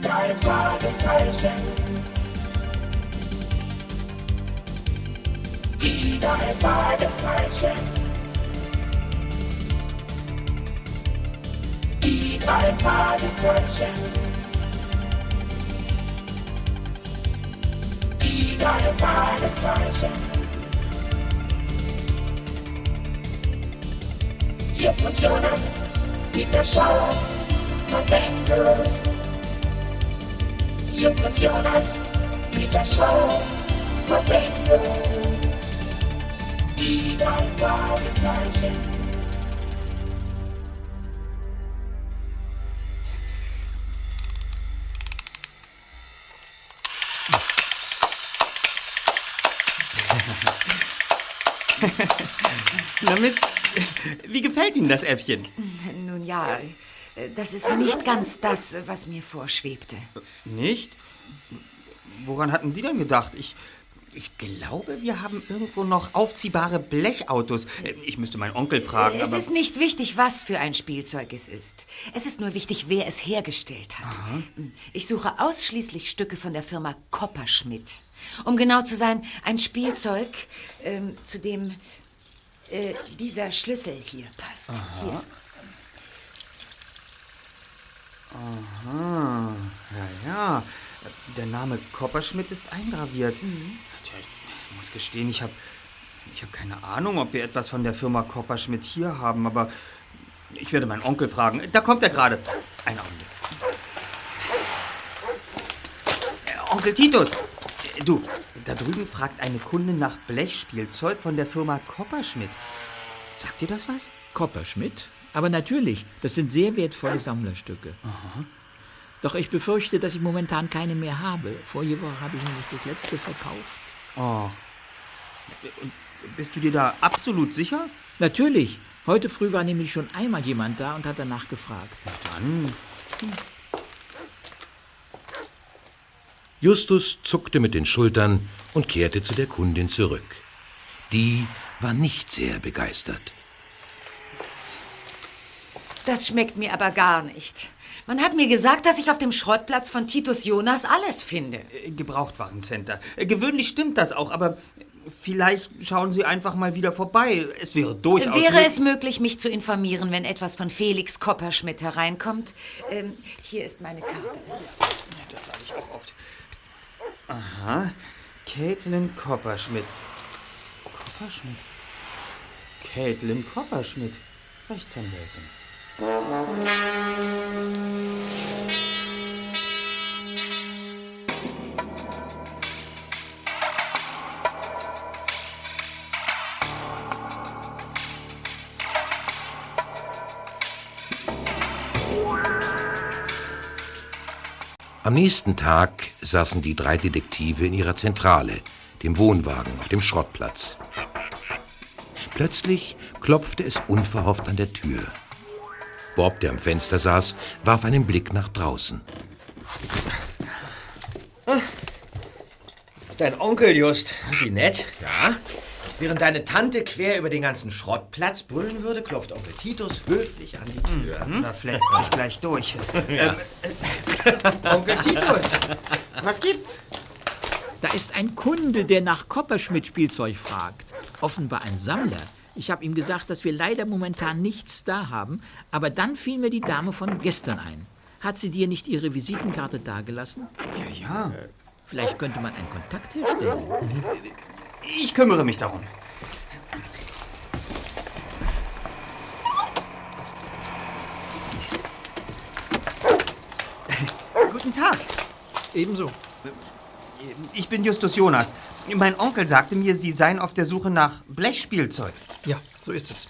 Drei Fragezeichen. Die drei Fragezeichen. Die drei Fragezeichen. Die drei Fragezeichen. Justus Jonas, Peter Schauer, Verwendet. Justus Jonas, Peter Schauer, Verwendet. Die Fragezeichen. Na, Miss, wie gefällt Ihnen das Äffchen? Nun ja, das ist nicht ganz das, was mir vorschwebte. Nicht? Woran hatten Sie denn gedacht? Ich, ich glaube, wir haben irgendwo noch aufziehbare Blechautos. Ich müsste meinen Onkel fragen, Es ist nicht wichtig, was für ein Spielzeug es ist. Es ist nur wichtig, wer es hergestellt hat. Ich suche ausschließlich Stücke von der Firma Kopperschmidt. Um genau zu sein, ein Spielzeug, ähm, zu dem äh, dieser Schlüssel hier passt. Hier. Ah, ja, ja. Der Name Kopperschmidt ist eingraviert. Tja, ich muss gestehen, ich habe ich hab keine Ahnung, ob wir etwas von der Firma Kopperschmidt hier haben, aber ich werde meinen Onkel fragen. Da kommt er gerade. Ein Augenblick. Äh, Onkel Titus! Äh, Du, da drüben fragt eine Kundin nach Blechspielzeug von der Firma Kopperschmidt. Sagt dir das was? Kopperschmidt? Aber natürlich, das sind sehr wertvolle Sammlerstücke. Doch ich befürchte, dass ich momentan keine mehr habe. Vorige Woche habe ich nämlich das letzte verkauft. Oh. Und bist du dir da absolut sicher? Natürlich. Heute früh war nämlich schon einmal jemand da und hat danach gefragt. Dann. Justus zuckte mit den Schultern und kehrte zu der Kundin zurück. Die war nicht sehr begeistert. Das schmeckt mir aber gar nicht. Man hat mir gesagt, dass ich auf dem Schrottplatz von Titus Jonas alles finde. Äh, Gebrauchtwarencenter. Äh, Gewöhnlich stimmt das auch, aber vielleicht schauen Sie einfach mal wieder vorbei. Es wäre durchaus. Wäre es möglich, mich zu informieren, wenn etwas von Felix Kopperschmidt hereinkommt? Ähm, hier ist meine Karte. Das sage ich auch oft. Aha. Caitlin Kopperschmidt. Kopperschmidt? Caitlin Kopperschmidt. Rechtsanwältin. Am nächsten Tag saßen die drei Detektive in ihrer Zentrale, dem Wohnwagen auf dem Schrottplatz. Plötzlich klopfte es unverhofft an der Tür. Bob, der am Fenster saß, warf einen Blick nach draußen. ist dein Onkel, Just. Wie nett, ja? Während deine Tante quer über den ganzen Schrottplatz brüllen würde, klopft Onkel Titus höflich an die Tür. Da fletzt sich gleich durch. ähm, äh, Onkel Titus, was gibt's? Da ist ein Kunde, der nach Kopperschmidt-Spielzeug fragt. Offenbar ein Sammler. Ich habe ihm gesagt, dass wir leider momentan nichts da haben, aber dann fiel mir die Dame von gestern ein. Hat sie dir nicht ihre Visitenkarte dagelassen? Ja, ja. Vielleicht könnte man einen Kontakt herstellen. Ich kümmere mich darum. Guten Tag. Ebenso. Ich bin Justus Jonas. Mein Onkel sagte mir, Sie seien auf der Suche nach Blechspielzeug. Ja, so ist es.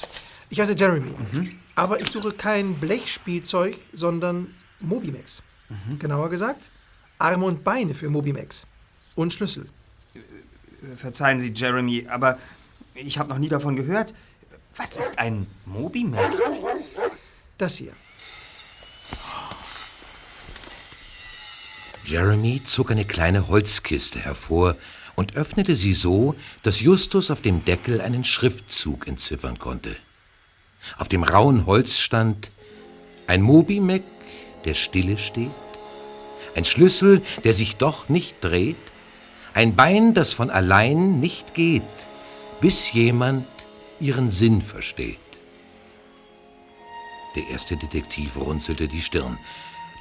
Ich heiße Jeremy. Aber ich suche kein Blechspielzeug, sondern Mobimax. Genauer gesagt, Arme und Beine für Mobimax. Und Schlüssel. Verzeihen Sie, Jeremy, aber ich habe noch nie davon gehört. Was ist ein Mobimac? Das hier. Jeremy zog eine kleine Holzkiste hervor und öffnete sie so, dass Justus auf dem Deckel einen Schriftzug entziffern konnte. Auf dem rauen Holz stand ein Mobimac, der stille steht, Ein Schlüssel, der sich doch nicht dreht. Ein Bein, das von allein nicht geht, bis jemand ihren Sinn versteht. Der erste Detektiv runzelte die Stirn.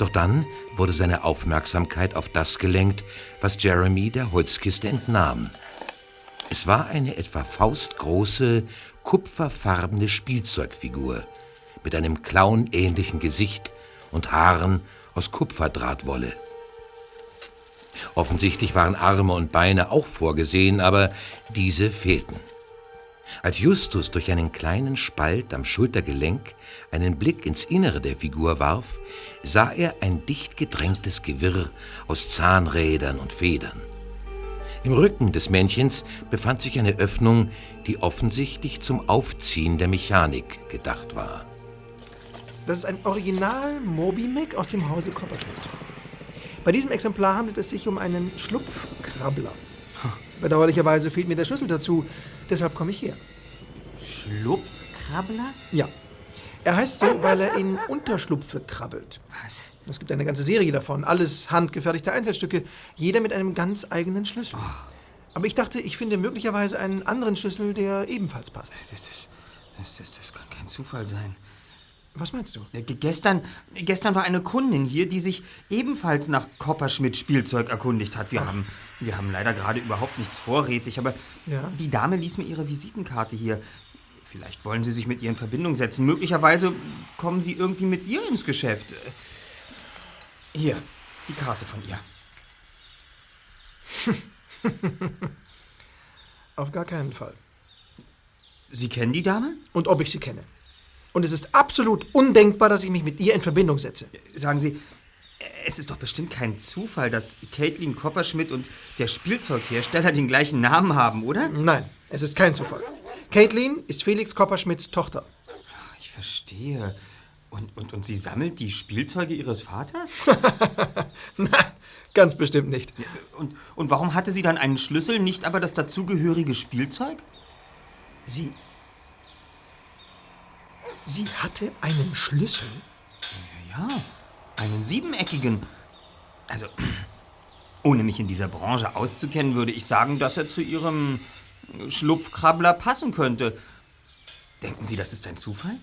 Doch dann wurde seine Aufmerksamkeit auf das gelenkt, was Jeremy der Holzkiste entnahm. Es war eine etwa faustgroße, kupferfarbene Spielzeugfigur mit einem clownähnlichen Gesicht und Haaren aus Kupferdrahtwolle. Offensichtlich waren Arme und Beine auch vorgesehen, aber diese fehlten. Als Justus durch einen kleinen Spalt am Schultergelenk einen Blick ins Innere der Figur warf, sah er ein dicht gedrängtes Gewirr aus Zahnrädern und Federn. Im Rücken des Männchens befand sich eine Öffnung, die offensichtlich zum Aufziehen der Mechanik gedacht war. Das ist ein Original Moby-Mac aus dem Hause Copperschmidt. Bei diesem Exemplar handelt es sich um einen Schlupfkrabbler. Bedauerlicherweise fehlt mir der Schlüssel dazu, deshalb komme ich her. Schlupfkrabbler? Ja. Er heißt so, weil er in Unterschlupfe krabbelt. Was? Es gibt eine ganze Serie davon, alles handgefertigte Einzelstücke, jeder mit einem ganz eigenen Schlüssel. Aber ich dachte, ich finde möglicherweise einen anderen Schlüssel, der ebenfalls passt. Das, ist, das, das, das kann kein Zufall sein. Was meinst du? Äh, ge- Gestern, gestern war eine Kundin hier, die sich ebenfalls nach Kopperschmidt Spielzeug erkundigt hat. Wir, haben, wir haben leider gerade überhaupt nichts vorrätig, aber Ja. die Dame ließ mir ihre Visitenkarte hier. Vielleicht wollen Sie sich mit ihr in Verbindung setzen. Möglicherweise kommen Sie irgendwie mit ihr ins Geschäft. Hier, die Karte von ihr. Auf gar keinen Fall. Sie kennen die Dame? Und ob ich sie kenne. Und es ist absolut undenkbar, dass ich mich mit ihr in Verbindung setze. Sagen Sie, es ist doch bestimmt kein Zufall, dass Caitlin Kopperschmidt und der Spielzeughersteller den gleichen Namen haben, oder? Nein, es ist kein Zufall. Caitlin ist Felix Kopperschmidts Tochter. Ich verstehe. Und, und, und sie sammelt die Spielzeuge ihres Vaters? Nein, ganz bestimmt nicht. Und, und warum hatte sie dann einen Schlüssel, nicht aber das dazugehörige Spielzeug? Sie. Sie hatte einen Schlüssel? Ja, einen siebeneckigen. Also, ohne mich in dieser Branche auszukennen, würde ich sagen, dass er zu ihrem Schlupfkrabbler passen könnte. Denken Sie, das ist ein Zufall?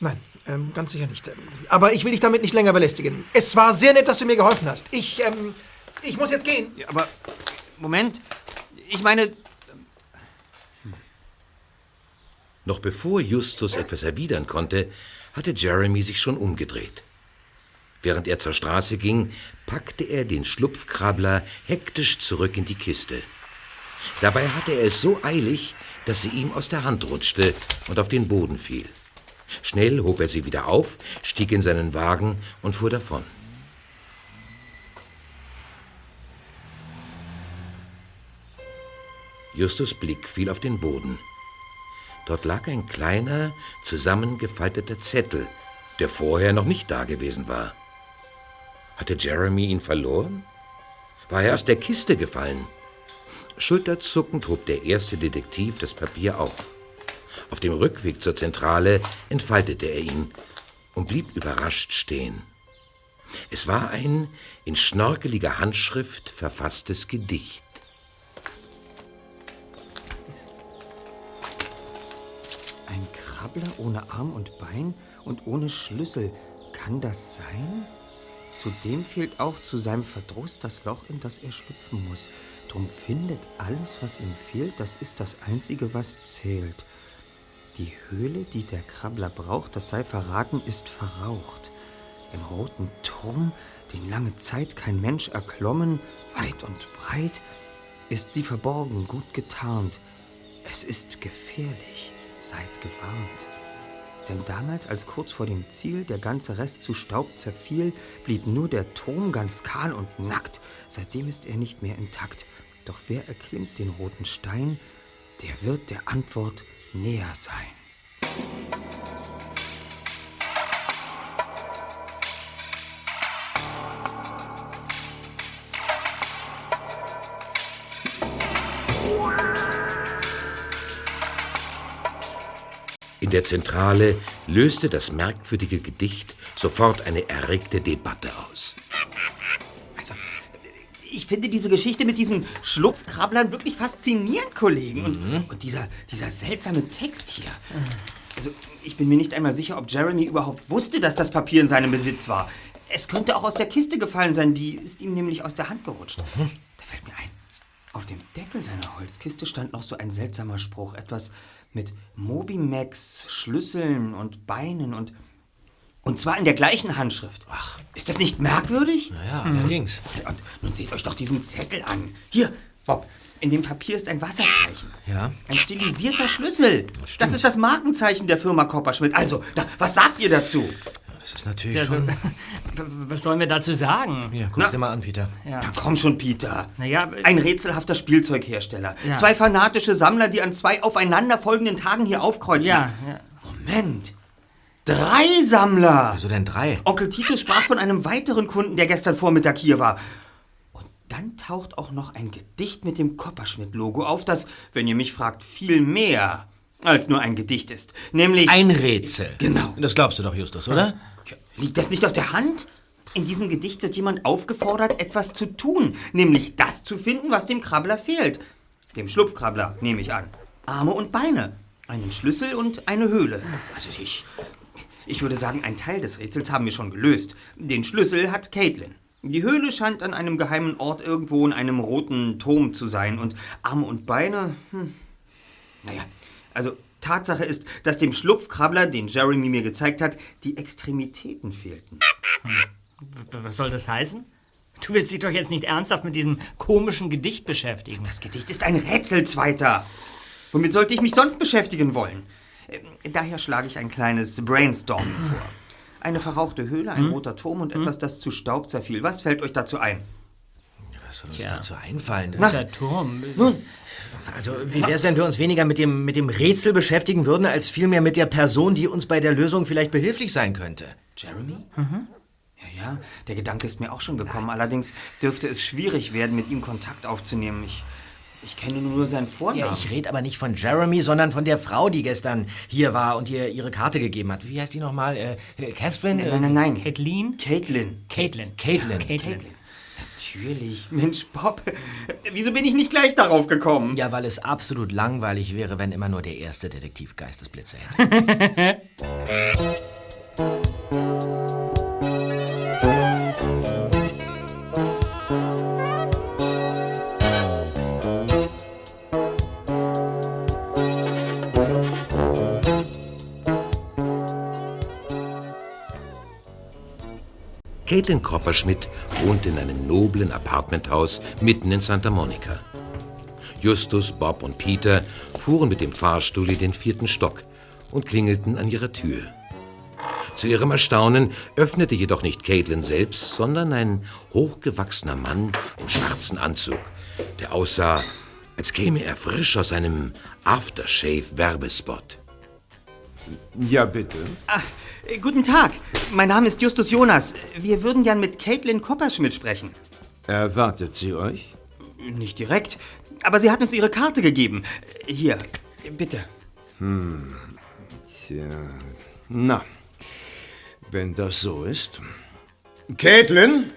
Nein, ähm, ganz sicher nicht. Ähm, Aber ich will dich damit nicht länger belästigen. Es war sehr nett, dass du mir geholfen hast. Ich, ähm, ich muss jetzt gehen. Ja, aber Moment. Ich meine, Noch bevor Justus etwas erwidern konnte, hatte Jeremy sich schon umgedreht. Während er zur Straße ging, packte er den Schlupfkrabbler hektisch zurück in die Kiste. Dabei hatte er es so eilig, dass sie ihm aus der Hand rutschte und auf den Boden fiel. Schnell hob er sie wieder auf, stieg in seinen Wagen und fuhr davon. Justus Blick fiel auf den Boden. Dort lag ein kleiner, zusammengefalteter Zettel, der vorher noch nicht dagewesen war. Hatte Jeremy ihn verloren? War er aus der Kiste gefallen? Schulterzuckend hob der erste Detektiv das Papier auf. Auf dem Rückweg zur Zentrale entfaltete er ihn und blieb überrascht stehen. Es war ein in schnorkeliger Handschrift verfasstes Gedicht. ein Krabbler ohne Arm und Bein und ohne Schlüssel. Kann das sein? Zudem fehlt auch zu seinem Verdruss das Loch, in das er schlüpfen muss. Drum findet alles, was ihm fehlt, das ist das Einzige, was zählt. Die Höhle, die der Krabbler braucht, das sei verraten, ist verraucht. Im roten Turm, den lange Zeit kein Mensch erklommen, weit und breit, ist sie verborgen, gut getarnt. Es ist gefährlich, seid gewarnt. Denn damals, als kurz vor dem Ziel der ganze Rest zu Staub zerfiel, blieb nur der Turm ganz kahl und nackt. Seitdem ist er nicht mehr intakt. Doch wer erklimmt den roten Stein, der wird der Antwort näher sein. Der Zentrale löste das merkwürdige Gedicht sofort eine erregte Debatte aus. Also, ich finde diese Geschichte mit diesen Schlupfkrabblern wirklich faszinierend, Kollegen. Und, und dieser, dieser seltsame Text hier. Also, ich bin mir nicht einmal sicher, ob Jeremy überhaupt wusste, dass das Papier in seinem Besitz war. Es könnte auch aus der Kiste gefallen sein, die ist ihm nämlich aus der Hand gerutscht. Da fällt mir ein. Auf dem Deckel seiner Holzkiste stand noch so ein seltsamer Spruch. Etwas mit Moby Max, Schlüsseln und Beinen und. Und zwar in der gleichen Handschrift. Ach. Ist das nicht merkwürdig? Ja, allerdings. Ja, Und nun seht euch doch diesen Zettel an. Hier, Bob, in dem Papier ist ein Wasserzeichen. Ja. Ein stilisierter Schlüssel. Das ist das Markenzeichen der Firma Kopperschmidt. Also, na, was sagt ihr dazu? Das ist natürlich Ja, schon... was sollen wir dazu sagen? Ja, guck's dir mal an, Peter. Na komm schon, Peter. Na ja, Ein rätselhafter Spielzeughersteller. Ja. Zwei fanatische Sammler, die an zwei aufeinanderfolgenden Tagen hier aufkreuzen. Ja, ja. Moment. Drei Sammler. Wieso denn drei? Onkel Titus sprach von einem weiteren Kunden, der gestern Vormittag hier war. Und dann taucht auch noch ein Gedicht mit dem Kopperschmidt-Logo auf, das, wenn ihr mich fragt, viel mehr als nur ein Gedicht ist. Nämlich... Ein Rätsel. Genau. Das glaubst du doch, Justus, oder? Liegt das nicht auf der Hand? In diesem Gedicht wird jemand aufgefordert, etwas zu tun, nämlich das zu finden, was dem Krabbler fehlt. Dem Schlupfkrabbler, nehme ich an. Arme und Beine, einen Schlüssel und eine Höhle. Also ich, ich würde sagen, ein Teil des Rätsels haben wir schon gelöst. Den Schlüssel hat Caitlin. Die Höhle scheint an einem geheimen Ort irgendwo in einem roten Turm zu sein. Und Arme und Beine, hm. Naja, also Tatsache ist, dass dem Schlupfkrabbler, den Jeremy mir gezeigt hat, die Extremitäten fehlten. W- Was soll das heißen? Du willst dich doch jetzt nicht ernsthaft mit diesem komischen Gedicht beschäftigen. Das Gedicht ist ein Rätselzweiter. Womit sollte ich mich sonst beschäftigen wollen? Äh, Daher schlage ich ein kleines Brainstorming vor. Eine verrauchte Höhle, ein roter Turm und etwas, das zu Staub zerfiel. Was fällt euch dazu ein? Was soll uns Tja. dazu einfallen? Der Turm. Nun, Also, wie wäre es, wenn wir uns weniger mit dem, mit dem Rätsel beschäftigen würden, als vielmehr mit der Person, die uns bei der Lösung vielleicht behilflich sein könnte? Jeremy? Ja, ja, der Gedanke ist mir auch schon gekommen. Allerdings dürfte es schwierig werden, mit ihm Kontakt aufzunehmen. Ich, ich kenne nur seinen Vornamen. Ja, ich rede aber nicht von Jeremy, sondern von der Frau, die gestern hier war und ihr ihre Karte gegeben hat. Wie heißt die nochmal? Äh, äh, Catherine? nein, nein, nein. Caitlin? Caitlin. Caitlin. Caitlin. Caitlin. Natürlich. Mensch, Bob. Wieso bin ich nicht gleich darauf gekommen? Ja, weil es absolut langweilig wäre, wenn immer nur der erste Detektiv Geistesblitze hätte. Caitlin Kopperschmidt wohnte in einem noblen Apartmenthaus mitten in Santa Monica. Justus, Bob und Peter fuhren mit dem Fahrstuhl in den vierten Stock und klingelten an ihrer Tür. Zu ihrem Erstaunen öffnete jedoch nicht Caitlin selbst, sondern ein hochgewachsener Mann im schwarzen Anzug, der aussah, als käme er frisch aus einem Aftershave-Werbespot. Ja, bitte. Äh, guten Tag. Mein Name ist Justus Jonas. Wir würden gern mit Caitlin Kopperschmidt sprechen. Erwartet sie euch? Nicht direkt, aber sie hat uns ihre Karte gegeben. Äh, Hier, äh, bitte. Tja, na, wenn das so ist. Caitlin,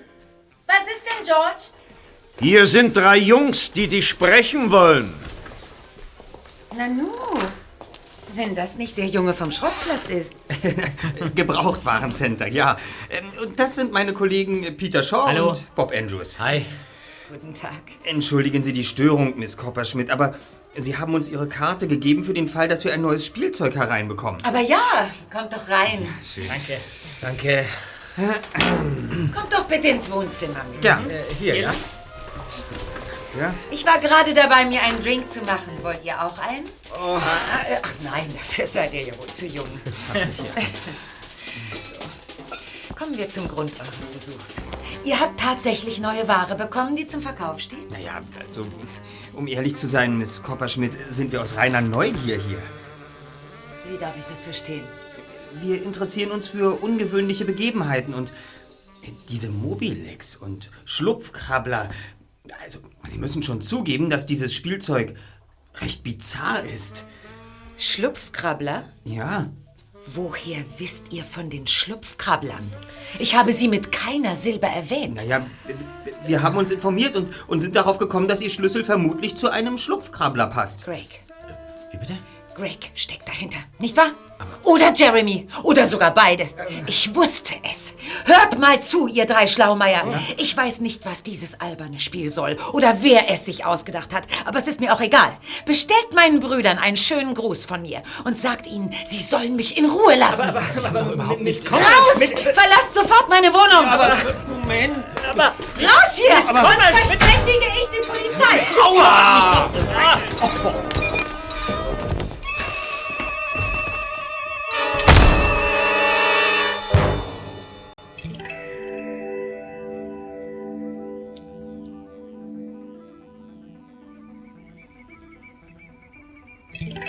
Was ist denn, George? hier sind drei Jungs, die dich sprechen wollen. Nanu, wenn das nicht der Junge vom Schrottplatz ist. Gebrauchtwarencenter, ja. Ähm, Und das sind meine Kollegen äh, Peter Shaw Hallo. und Bob Andrews. Hi. Guten Tag. Entschuldigen Sie die Störung, Miss Kopperschmidt, aber Sie haben uns Ihre Karte gegeben für den Fall, dass wir ein neues Spielzeug hereinbekommen. Aber ja, kommt doch rein. Danke. Danke. Kommt doch bitte ins Wohnzimmer. Ja, Äh, hier, ja? Ja. Ich war gerade dabei, mir einen Drink zu machen. Wollt ihr auch einen? Ah, äh, Ach nein, dafür seid ihr ja wohl zu jung. so. Kommen wir zum Grund eures Besuchs. Ihr habt tatsächlich neue Ware bekommen, die zum Verkauf steht? Naja, also, um ehrlich zu sein, Miss Kopperschmidt, sind wir aus reiner Neugier hier. Wie darf ich das verstehen? Wir interessieren uns für ungewöhnliche Begebenheiten und äh, diese Mobilex und Schlupfkrabbler. Sie müssen schon zugeben, dass dieses Spielzeug recht bizarr ist. Schlupfkrabbler? Ja, Woher wisst ihr von den Schlupfkrabblern? Ich habe sie mit keiner Silbe erwähnt. Naja, wir haben uns informiert und, und sind darauf gekommen, dass Ihr Schlüssel vermutlich zu einem Schlupfkrabbler passt. Greg. Wie bitte? Greg steckt dahinter, nicht wahr? Oder Jeremy. Oder sogar beide. Ich wusste es. Hört mal zu, ihr drei Schlaumeier. Ich weiß nicht, was dieses alberne Spiel soll oder wer es sich ausgedacht hat. Aber es ist mir auch egal. Bestellt meinen Brüdern einen schönen Gruß von mir und sagt ihnen, sie sollen mich in Ruhe lassen. Aber, aber, aber überhaupt Miss nicht- Raus! Verlasst sofort meine Wohnung! Aber Moment. Aber, Raus hier! Sonst verständige ich die Polizei!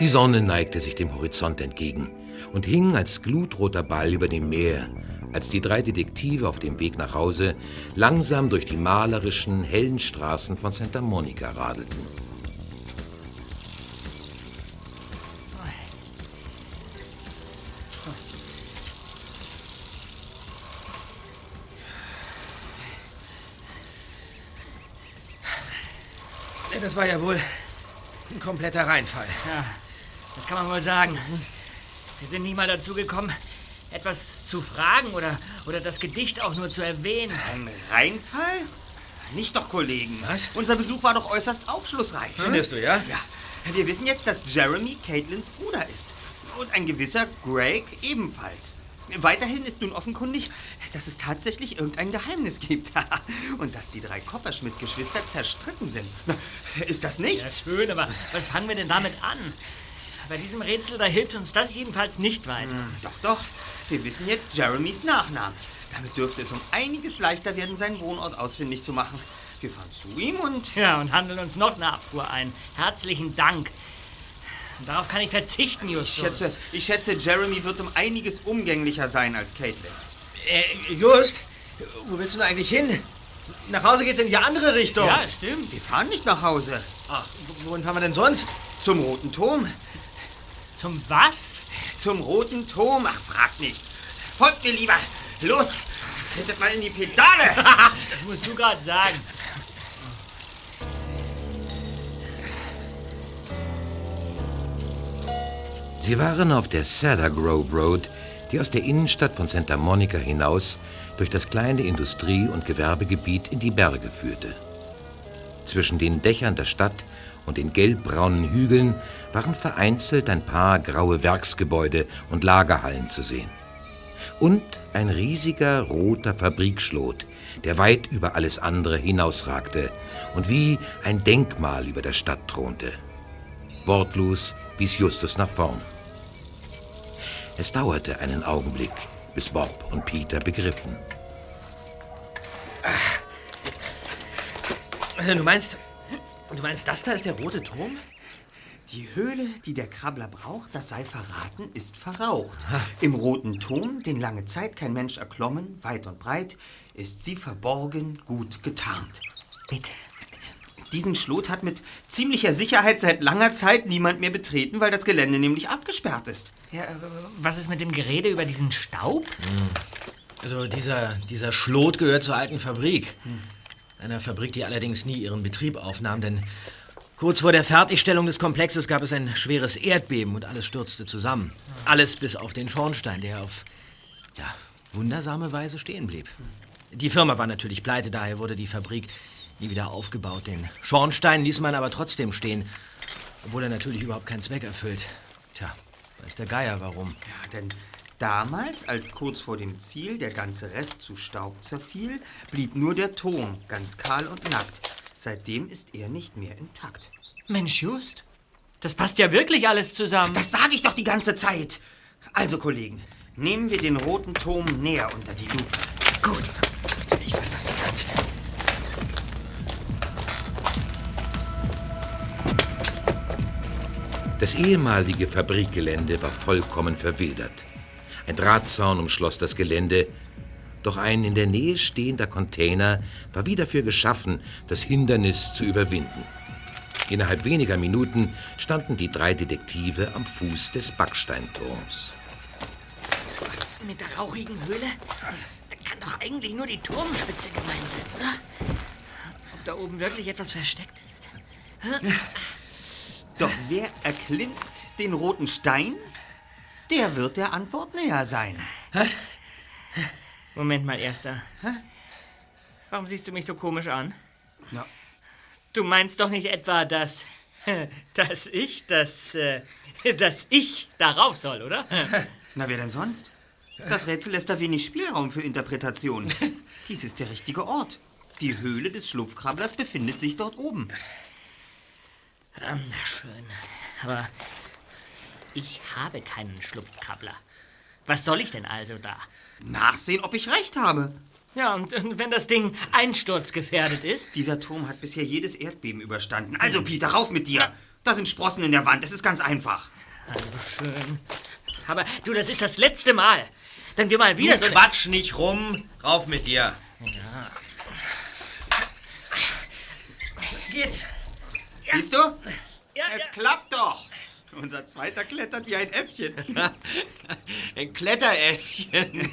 Die Sonne neigte sich dem Horizont entgegen und hing als glutroter Ball über dem Meer, als die drei Detektive auf dem Weg nach Hause langsam durch die malerischen, hellen Straßen von Santa Monica radelten. Das war ja wohl ein kompletter Reinfall. ja, das kann man wohl sagen. Wir sind nicht mal dazu gekommen, etwas zu fragen oder, oder das Gedicht auch nur zu erwähnen. Ein Reinfall? Nicht doch, Kollegen. Was? Unser Besuch war doch äußerst aufschlussreich. Findest du, ja? Ja. Wir wissen jetzt, dass Jeremy Caitlins Bruder ist. Und ein gewisser Greg ebenfalls. Weiterhin ist nun offenkundig, dass es tatsächlich irgendein Geheimnis gibt. Und dass die drei Kopperschmidt-Geschwister zerstritten sind. Ist das Ja, nichts? schön, aber was fangen wir denn damit an? Bei diesem Rätsel, da hilft uns das jedenfalls nicht weiter. Doch, doch. Wir wissen jetzt Jeremys Nachnamen. Damit dürfte es um einiges leichter werden, seinen Wohnort ausfindig zu machen. Wir fahren zu ihm und... Ja, und handeln uns noch eine Abfuhr ein. Herzlichen Dank. Darauf kann ich verzichten, Ich Justus. schätze, ich schätze, Jeremy wird um einiges umgänglicher sein als Caitlin. Äh, Just, wo willst du denn eigentlich hin? Nach Hause geht's in die andere Richtung. Ja, stimmt. Wir fahren nicht nach Hause. Ach, wo- wohin fahren wir denn sonst? Zum Roten Turm. Zum was? Zum Roten Turm. Ach, frag nicht. Folgt mir lieber. Los, tretet mal in die Pedale. Das musst du gerade sagen. Sie waren auf der Cedar Grove Road, die aus der Innenstadt von Santa Monica hinaus durch das kleine Industrie- und Gewerbegebiet in die Berge führte. Zwischen den Dächern der Stadt und den gelbbraunen Hügeln waren vereinzelt ein paar graue Werksgebäude und Lagerhallen zu sehen. Und ein riesiger roter Fabrikschlot, der weit über alles andere hinausragte und wie ein Denkmal über der Stadt thronte. Wortlos wies Justus nach vorn. Es dauerte einen Augenblick, bis Bob und Peter begriffen. Also, Du meinst, du meinst, das da ist der rote Turm? Die Höhle, die der Krabbler braucht, das sei verraten, ist verraucht. Im Roten Turm, den lange Zeit kein Mensch erklommen, weit und breit, ist sie verborgen, gut getarnt. Bitte. Diesen Schlot hat mit ziemlicher Sicherheit seit langer Zeit niemand mehr betreten, weil das Gelände nämlich abgesperrt ist. Ja, äh, was ist mit dem Gerede über diesen Staub? Also dieser, dieser Schlot gehört zur alten Fabrik. Einer Fabrik, die allerdings nie ihren Betrieb aufnahm, denn kurz vor der Fertigstellung des Komplexes gab es ein schweres Erdbeben und alles stürzte zusammen. Alles bis auf den Schornstein, der auf ja, wundersame Weise stehen blieb. Die Firma war natürlich pleite, daher wurde die Fabrik nie wieder aufgebaut. Den Schornstein ließ man aber trotzdem stehen, obwohl er natürlich überhaupt keinen Zweck erfüllt. Tja, weiß der Geier warum. Ja, denn damals, als kurz vor dem Ziel der ganze Rest zu Staub zerfiel, blieb nur der Turm ganz kahl und nackt. Seitdem ist er nicht mehr intakt. Mensch, Just. Das passt ja wirklich alles zusammen. Das sage ich doch die ganze Zeit. Also, Kollegen, nehmen wir den roten Turm näher unter die Lupe. Gut, ich verlasse kannst. Das ehemalige Fabrikgelände war vollkommen verwildert. Ein Drahtzaun umschloss das Gelände, doch ein in der Nähe stehender Container war wie dafür geschaffen, das Hindernis zu überwinden. Innerhalb weniger Minuten standen die drei Detektive am Fuß des Backsteinturms. Mit der rauchigen Höhle? Da kann doch eigentlich nur die Turmspitze gemeint sein, oder? Ob da oben wirklich etwas versteckt ist? Doch wer erklimmt den roten Stein, der wird der Antwort näher sein. Was? Moment mal, Erster. Warum siehst du mich so komisch an? Na. Du meinst doch nicht etwa, dass... dass ich, dass... äh, dass ich darauf soll, oder? Na, wer denn sonst? Das Rätsel lässt da wenig Spielraum für Interpretation. Dies ist der richtige Ort. Die Höhle des Schlupfkrabblers befindet sich dort oben. Ähm, na schön. Aber ich habe keinen Schlupfkrabbler. Was soll ich denn also da? Nachsehen, ob ich recht habe. Ja, und, und wenn das Ding einsturzgefährdet ist? Dieser Turm hat bisher jedes Erdbeben überstanden. Also, Peter, rauf mit dir. Da sind Sprossen in der Wand. Es ist ganz einfach. Also schön. Aber du, das ist das letzte Mal. Dann geh mal wieder Wieder so... Quatsch nicht rum. Rauf mit dir. Geht's? Siehst du? Ja, Es ja. klappt doch. Unser zweiter klettert wie ein Äffchen. Ein Kletteräffchen.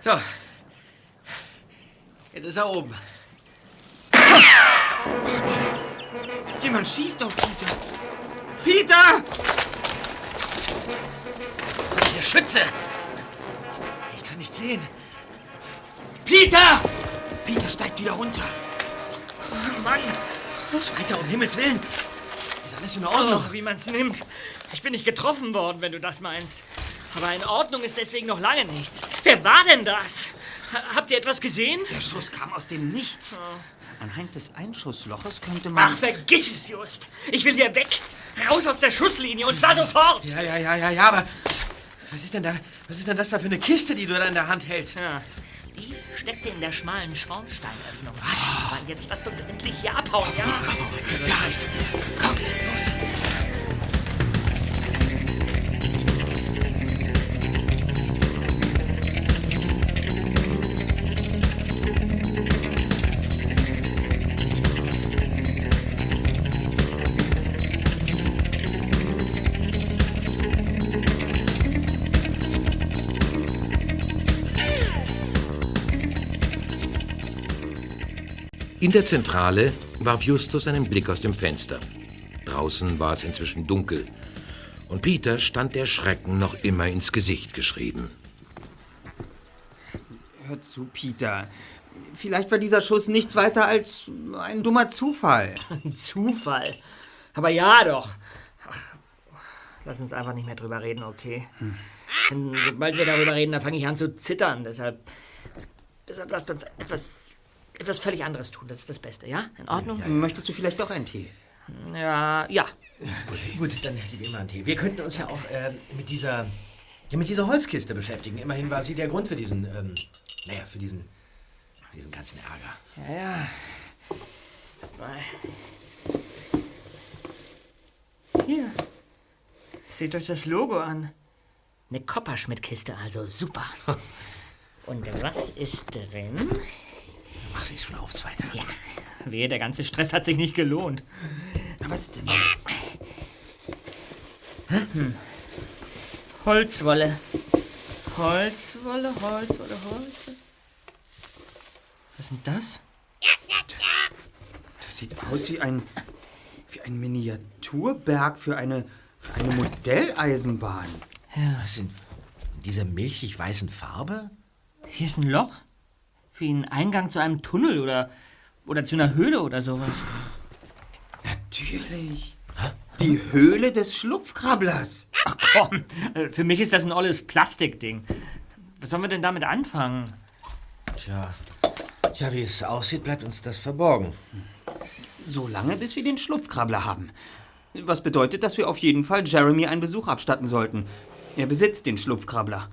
so. Jetzt ist er oben. Jemand schießt auf Peter. Peter! Der Schütze! Ich kann nicht sehen. Peter! Peter steigt wieder runter. Mann, Weiter, um Himmels Willen. Ist alles in Ordnung? oh, wie man's nimmt. Ich bin nicht getroffen worden, wenn du das meinst. Aber in Ordnung ist deswegen noch lange nichts. Wer war denn das? Ha- Habt ihr etwas gesehen? Der Schuss kam aus dem Nichts. Anhand des Einschussloches könnte man... Ach, vergiss es, Just. Ich will hier weg. Raus aus der Schusslinie und zwar sofort. Ja, ja, ja, ja, ja, aber was ist denn da? Was ist denn das da für eine Kiste, die du da in der Hand hältst? Ja, die steckte in der schmalen Schornsteinöffnung. Was? Aber jetzt lasst uns endlich hier abhauen, ja? In der Zentrale warf Justus einen Blick aus dem Fenster. Draußen war es inzwischen dunkel. Und Peter stand der Schrecken noch immer ins Gesicht geschrieben. Hör zu, Peter. Vielleicht war dieser Schuss nichts weiter als ein dummer Zufall. Zufall. Aber ja doch. Ach, lass uns einfach nicht mehr drüber reden, okay? Denn sobald wir darüber reden, dann fange ich an zu zittern. Deshalb, deshalb lasst uns etwas, etwas völlig anderes tun. Das ist das Beste, ja? In Ordnung? Möchtest du vielleicht doch einen Tee? Ja, ja. Gut, dann ihm mal einen Tee. Wir könnten uns ja auch äh, mit dieser ja, mit dieser Holzkiste beschäftigen. Immerhin war sie der Grund für diesen, ähm, naja, für diesen, für diesen ganzen Ärger. Ja, ja. Hier. Seht euch das Logo an. Eine Kopperschmidt-Kiste, also super. Und was ist drin? Mach sie schon auf, Zweiter. Ja. Wehe, der ganze Stress hat sich nicht gelohnt. Was denn? Hm. Holzwolle. Holzwolle, Holzwolle, Holzwolle. Was ist denn das? Das sieht aus wie ein, wie ein Miniaturberg für eine, für eine Modelleisenbahn. Was sind diese milchig weißen Farbe? Hier ist ein Loch. Wie ein Eingang zu einem Tunnel oder, oder zu einer Höhle oder sowas. Natürlich. Die Höhle des Schlupfkrabblers. Ach komm, äh, für mich ist das ein olles Plastikding. Was sollen wir denn damit anfangen? Tja, tja, wie es aussieht, bleibt uns das verborgen. So lange, bis wir den Schlupfkrabbler haben. Was bedeutet, dass wir auf jeden Fall Jeremy einen Besuch abstatten sollten. Er besitzt den Schlupfkrabbler.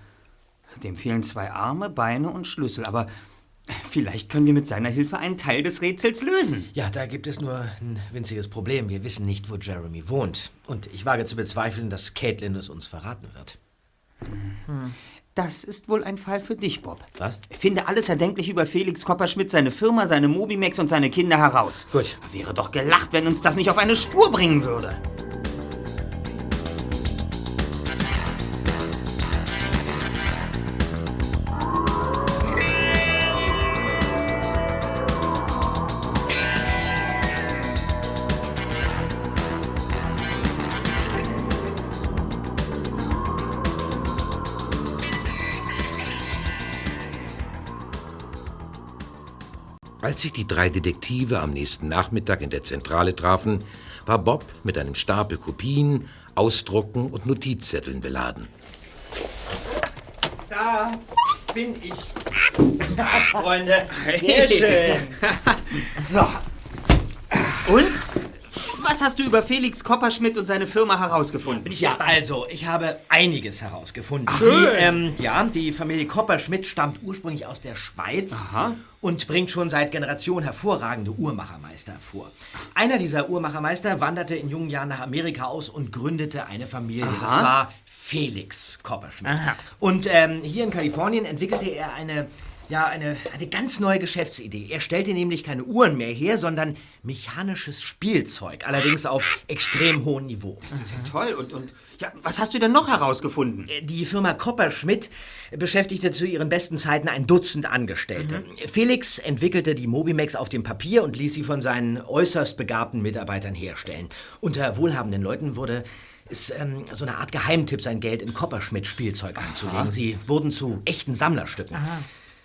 Dem fehlen zwei Arme, Beine und Schlüssel, aber vielleicht können wir mit seiner Hilfe einen Teil des Rätsels lösen. Ja, da gibt es nur ein winziges Problem. Wir wissen nicht, wo Jeremy wohnt. Und ich wage zu bezweifeln, dass Caitlin es uns verraten wird. Das ist wohl ein Fall für dich, Bob. Was? Finde alles Erdenkliche über Felix Kopperschmidt, seine Firma, seine Mobimex und seine Kinder heraus. Gut. Wäre doch gelacht, wenn uns das nicht auf eine Spur bringen würde. Als sich die drei Detektive am nächsten Nachmittag in der Zentrale trafen, war Bob mit einem Stapel Kopien, Ausdrucken und Notizzetteln beladen. Da bin ich. Freunde, sehr schön. So. Und? Was hast du über Felix Kopperschmidt und seine Firma herausgefunden? Ja, also, ich habe einiges herausgefunden. Die, ähm, ja, die Familie Kopperschmidt stammt ursprünglich aus der Schweiz Aha. und bringt schon seit Generationen hervorragende Uhrmachermeister hervor. Einer dieser Uhrmachermeister wanderte in jungen Jahren nach Amerika aus und gründete eine Familie. Das war Felix Kopperschmidt. Und ähm, hier in Kalifornien entwickelte er eine, ja, eine, eine ganz neue Geschäftsidee. Er stellte nämlich keine Uhren mehr her, sondern mechanisches Spielzeug. Allerdings auf extrem hohem Niveau. Das ist ja toll. Und, und ja, was hast du denn noch herausgefunden? Die Firma Kopperschmidt beschäftigte zu ihren besten Zeiten ein Dutzend Angestellte. Felix entwickelte die Mobimax auf dem Papier und ließ sie von seinen äußerst begabten Mitarbeitern herstellen. Unter wohlhabenden Leuten wurde es ähm, so eine Art Geheimtipp, sein Geld in Kopperschmidt-Spielzeug anzulegen. Sie wurden zu echten Sammlerstücken.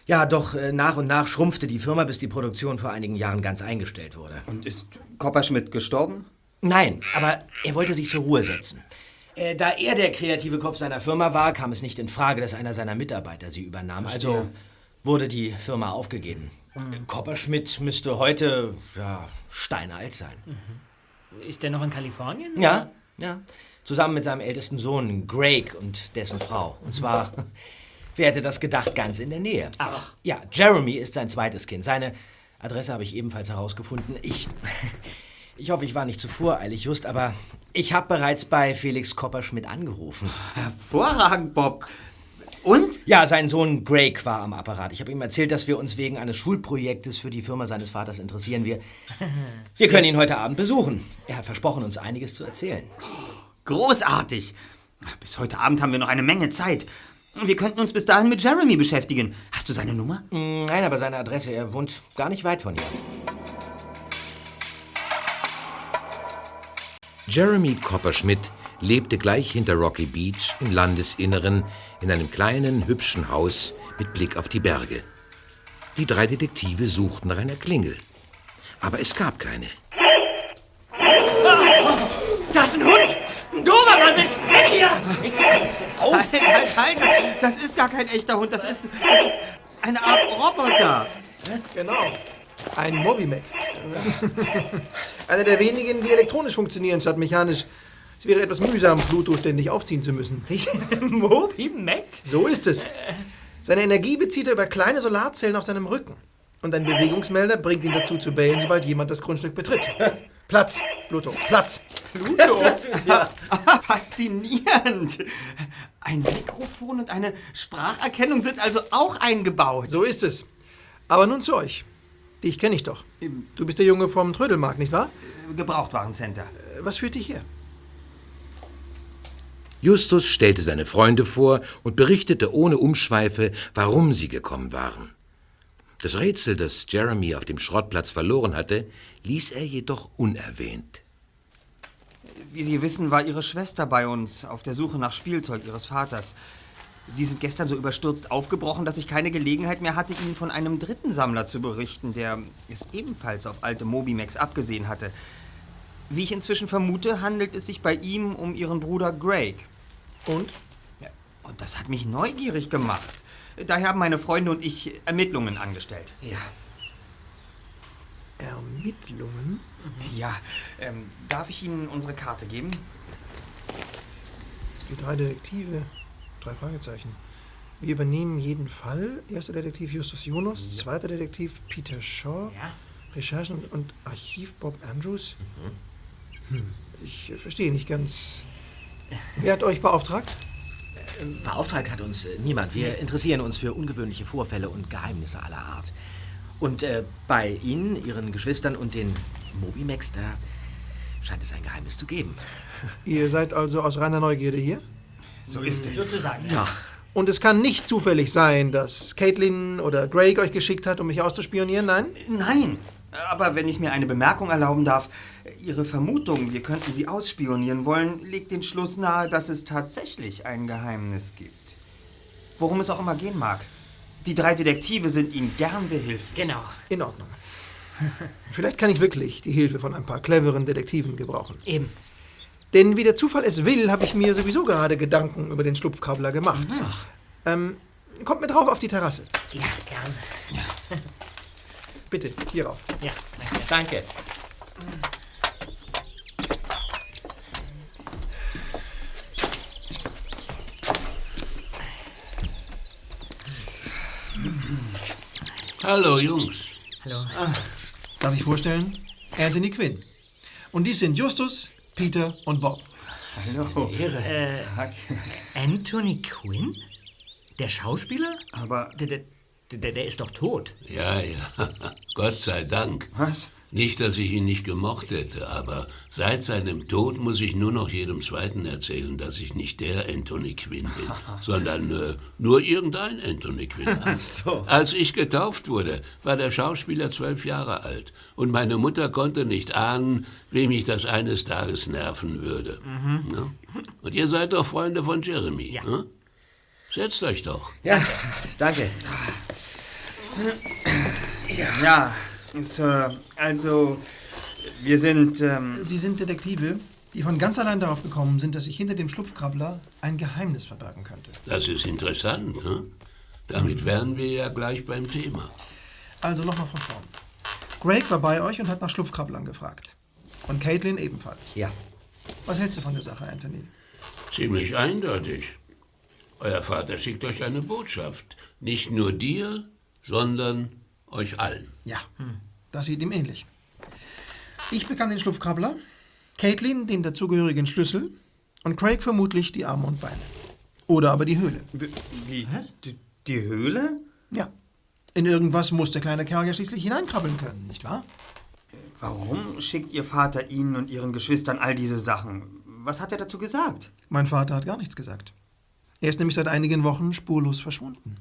Ja, doch äh, nach und nach schrumpfte die Firma, bis die Produktion vor einigen Jahren ganz eingestellt wurde. Und ist Kopperschmidt gestorben? Nein, aber er wollte sich zur Ruhe setzen. Äh, da er der kreative Kopf seiner Firma war, kam es nicht in Frage, dass einer seiner Mitarbeiter sie übernahm. Also wurde die Firma aufgegeben. Kopperschmidt müsste heute ja, steinalt sein. Ist der noch in Kalifornien? Ja, ja. Zusammen mit seinem ältesten Sohn Greg und dessen Frau. Und zwar, wer hätte das gedacht, ganz in der Nähe. Ach. Ja, Jeremy ist sein zweites Kind. Seine Adresse habe ich ebenfalls herausgefunden. Ich, ich hoffe, ich war nicht zu voreilig, just, aber ich habe bereits bei Felix Kopperschmidt angerufen. Hervorragend, Bob. Und? Ja, sein Sohn Greg war am Apparat. Ich habe ihm erzählt, dass wir uns wegen eines Schulprojektes für die Firma seines Vaters interessieren. Wir, wir können ihn heute Abend besuchen. Er hat versprochen, uns einiges zu erzählen. Großartig. Bis heute Abend haben wir noch eine Menge Zeit. Wir könnten uns bis dahin mit Jeremy beschäftigen. Hast du seine Nummer? Nein, aber seine Adresse, er wohnt gar nicht weit von hier. Jeremy Copperschmidt lebte gleich hinter Rocky Beach im Landesinneren in einem kleinen, hübschen Haus mit Blick auf die Berge. Die drei Detektive suchten nach einer Klingel. Aber es gab keine. Da ist ein Hund! Ein Dobermann, Mensch! Weg hier! Halt, halt, halt! Das, das ist gar kein echter Hund. Das ist, das ist eine Art Roboter. Genau. Ein Mobimac. Einer der wenigen, die elektronisch funktionieren statt mechanisch. Es wäre etwas mühsam, Pluto ständig aufziehen zu müssen. Moby Mac? So ist es. Seine Energie bezieht er über kleine Solarzellen auf seinem Rücken. Und ein Bewegungsmelder bringt ihn dazu zu bellen, sobald jemand das Grundstück betritt. Platz, Pluto, Platz. Pluto? Das ist ja faszinierend. Ein Mikrofon und eine Spracherkennung sind also auch eingebaut. So ist es. Aber nun zu euch. Dich kenne ich doch. Du bist der Junge vom Trödelmarkt, nicht wahr? Gebrauchtwarencenter. Äh, Was führt dich her? Justus stellte seine Freunde vor und berichtete ohne Umschweife, warum sie gekommen waren. Das Rätsel, das Jeremy auf dem Schrottplatz verloren hatte, ließ er jedoch unerwähnt. Wie Sie wissen, war Ihre Schwester bei uns auf der Suche nach Spielzeug Ihres Vaters. Sie sind gestern so überstürzt aufgebrochen, dass ich keine Gelegenheit mehr hatte, Ihnen von einem dritten Sammler zu berichten, der es ebenfalls auf alte Mobimax abgesehen hatte. Wie ich inzwischen vermute, handelt es sich bei ihm um Ihren Bruder Greg. Und? Ja, und das hat mich neugierig gemacht. Daher haben meine Freunde und ich Ermittlungen angestellt. Ja. Ermittlungen? Ja, ähm, darf ich Ihnen unsere Karte geben? Die drei Detektive. Drei Fragezeichen. Wir übernehmen jeden Fall. Erster Detektiv Justus Jonas, zweiter Detektiv Peter Shaw, Ja. Recherchen und, und Archiv Bob Andrews. Hm, ich verstehe nicht ganz. Wer hat euch beauftragt? Beauftragt hat uns äh, niemand. Wir interessieren uns für ungewöhnliche Vorfälle und Geheimnisse aller Art. Und äh, bei Ihnen, Ihren Geschwistern und den Mobimax, da scheint es ein Geheimnis zu geben. Ihr seid also aus reiner Neugierde hier? So ist es. Sozusagen. Ja. Und es kann nicht zufällig sein, dass Caitlin oder Greg euch geschickt hat, um mich auszuspionieren, nein? Nein, aber wenn ich mir eine Bemerkung erlauben darf, Ihre Vermutung, wir könnten Sie ausspionieren wollen, legt den Schluss nahe, dass es tatsächlich ein Geheimnis gibt. Worum es auch immer gehen mag. Die drei Detektive sind Ihnen gern behilflich. Genau. In Ordnung. Vielleicht kann ich wirklich die Hilfe von ein paar cleveren Detektiven gebrauchen. Eben. Denn wie der Zufall es will, habe ich mir sowieso gerade Gedanken über den Schlupfkabler gemacht. Ähm, kommt mit drauf auf die Terrasse. Ja, gern. Bitte, hierauf. Ja, danke. Danke. Hallo, Jungs. Hallo. Darf ich vorstellen? Anthony Quinn. Und dies sind Justus, Peter und Bob. Hallo. Anthony Quinn? Der Schauspieler? Aber Der, der, der, der ist doch tot. Ja, ja. Gott sei Dank. was? Nicht, dass ich ihn nicht gemocht hätte, aber seit seinem Tod muss ich nur noch jedem Zweiten erzählen, dass ich nicht der Anthony Quinn bin, sondern äh, nur irgendein Anthony Quinn. so. Als ich getauft wurde, war der Schauspieler zwölf Jahre alt und meine Mutter konnte nicht ahnen, wem ich das eines Tages nerven würde. Ja? Und ihr seid doch Freunde von Jeremy. Ja. ne? Setzt euch doch. Ja, danke. Ja, Sir, also, wir sind, ähm, Sie sind Detektive, die von ganz allein darauf gekommen sind, dass sich hinter dem Schlupfkrabbler ein Geheimnis verbergen könnte. Das ist interessant. Ne? Damit wären wir ja gleich beim Thema. Also nochmal von vorn. Greg war bei euch und hat nach Schlupfkrabblern gefragt. Und Caitlin ebenfalls. Ja. Was hältst du von der Sache, Anthony? Ziemlich eindeutig. Euer Vater schickt euch eine Botschaft. Nicht nur dir, sondern euch allen. Ja, das sieht ihm ähnlich. Ich bekam den Schlupfkrabbler, Caitlin den dazugehörigen Schlüssel und Craig vermutlich die Arme und Beine. Oder aber die Höhle. die, die, die Höhle? Ja. In irgendwas muss der kleine Kerl ja schließlich hineinkrabbeln können, nicht wahr? Warum schickt Ihr Vater Ihnen und Ihren Geschwistern all diese Sachen? Was hat er dazu gesagt? Mein Vater hat gar nichts gesagt. Er ist nämlich seit einigen Wochen spurlos verschwunden.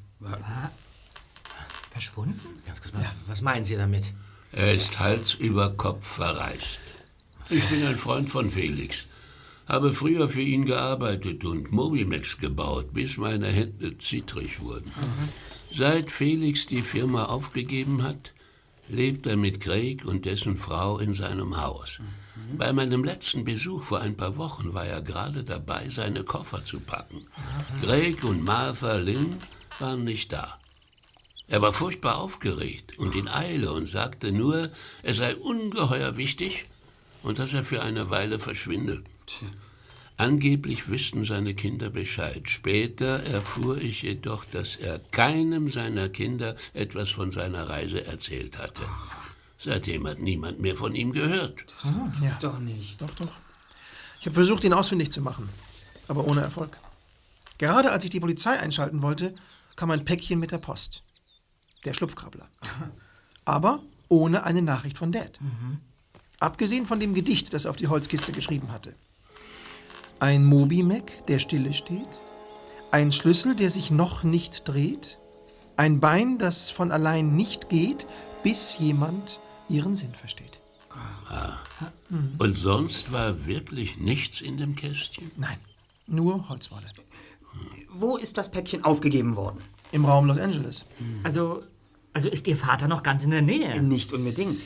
Verschwunden? Ganz kurz mal, was meinen Sie damit? Er ist Hals über Kopf verreist. Ich bin ein Freund von Felix. Habe früher für ihn gearbeitet und Mobimex gebaut, bis meine Hände zittrig wurden. Seit Felix die Firma aufgegeben hat, lebt er mit Craig und dessen Frau in seinem Haus. Bei meinem letzten Besuch vor ein paar Wochen war er gerade dabei, seine Koffer zu packen. Craig und Martha Lynn waren nicht da. Er war furchtbar aufgeregt und in Eile und sagte nur, es sei ungeheuer wichtig und dass er für eine Weile verschwinde. Angeblich wüssten seine Kinder Bescheid. Später erfuhr ich jedoch, dass er keinem seiner Kinder etwas von seiner Reise erzählt hatte. Seitdem hat niemand mehr von ihm gehört. Ist doch nicht. Doch, doch. Ich habe versucht, ihn ausfindig zu machen, aber ohne Erfolg. Gerade als ich die Polizei einschalten wollte, kam ein Päckchen mit der Post. Der Schlupfkrabbler. Aber ohne eine Nachricht von Dad. Abgesehen von dem Gedicht, das er auf die Holzkiste geschrieben hatte. Ein Mobimac, der stille steht. Ein Schlüssel, der sich noch nicht dreht. Ein Bein, das von allein nicht geht, bis jemand ihren Sinn versteht. Und sonst war wirklich nichts in dem Kästchen? Nein, nur Holzwolle. Wo ist das Päckchen aufgegeben worden? Im Raum Los Angeles. Also, also ist Ihr Vater noch ganz in der Nähe? Nicht unbedingt.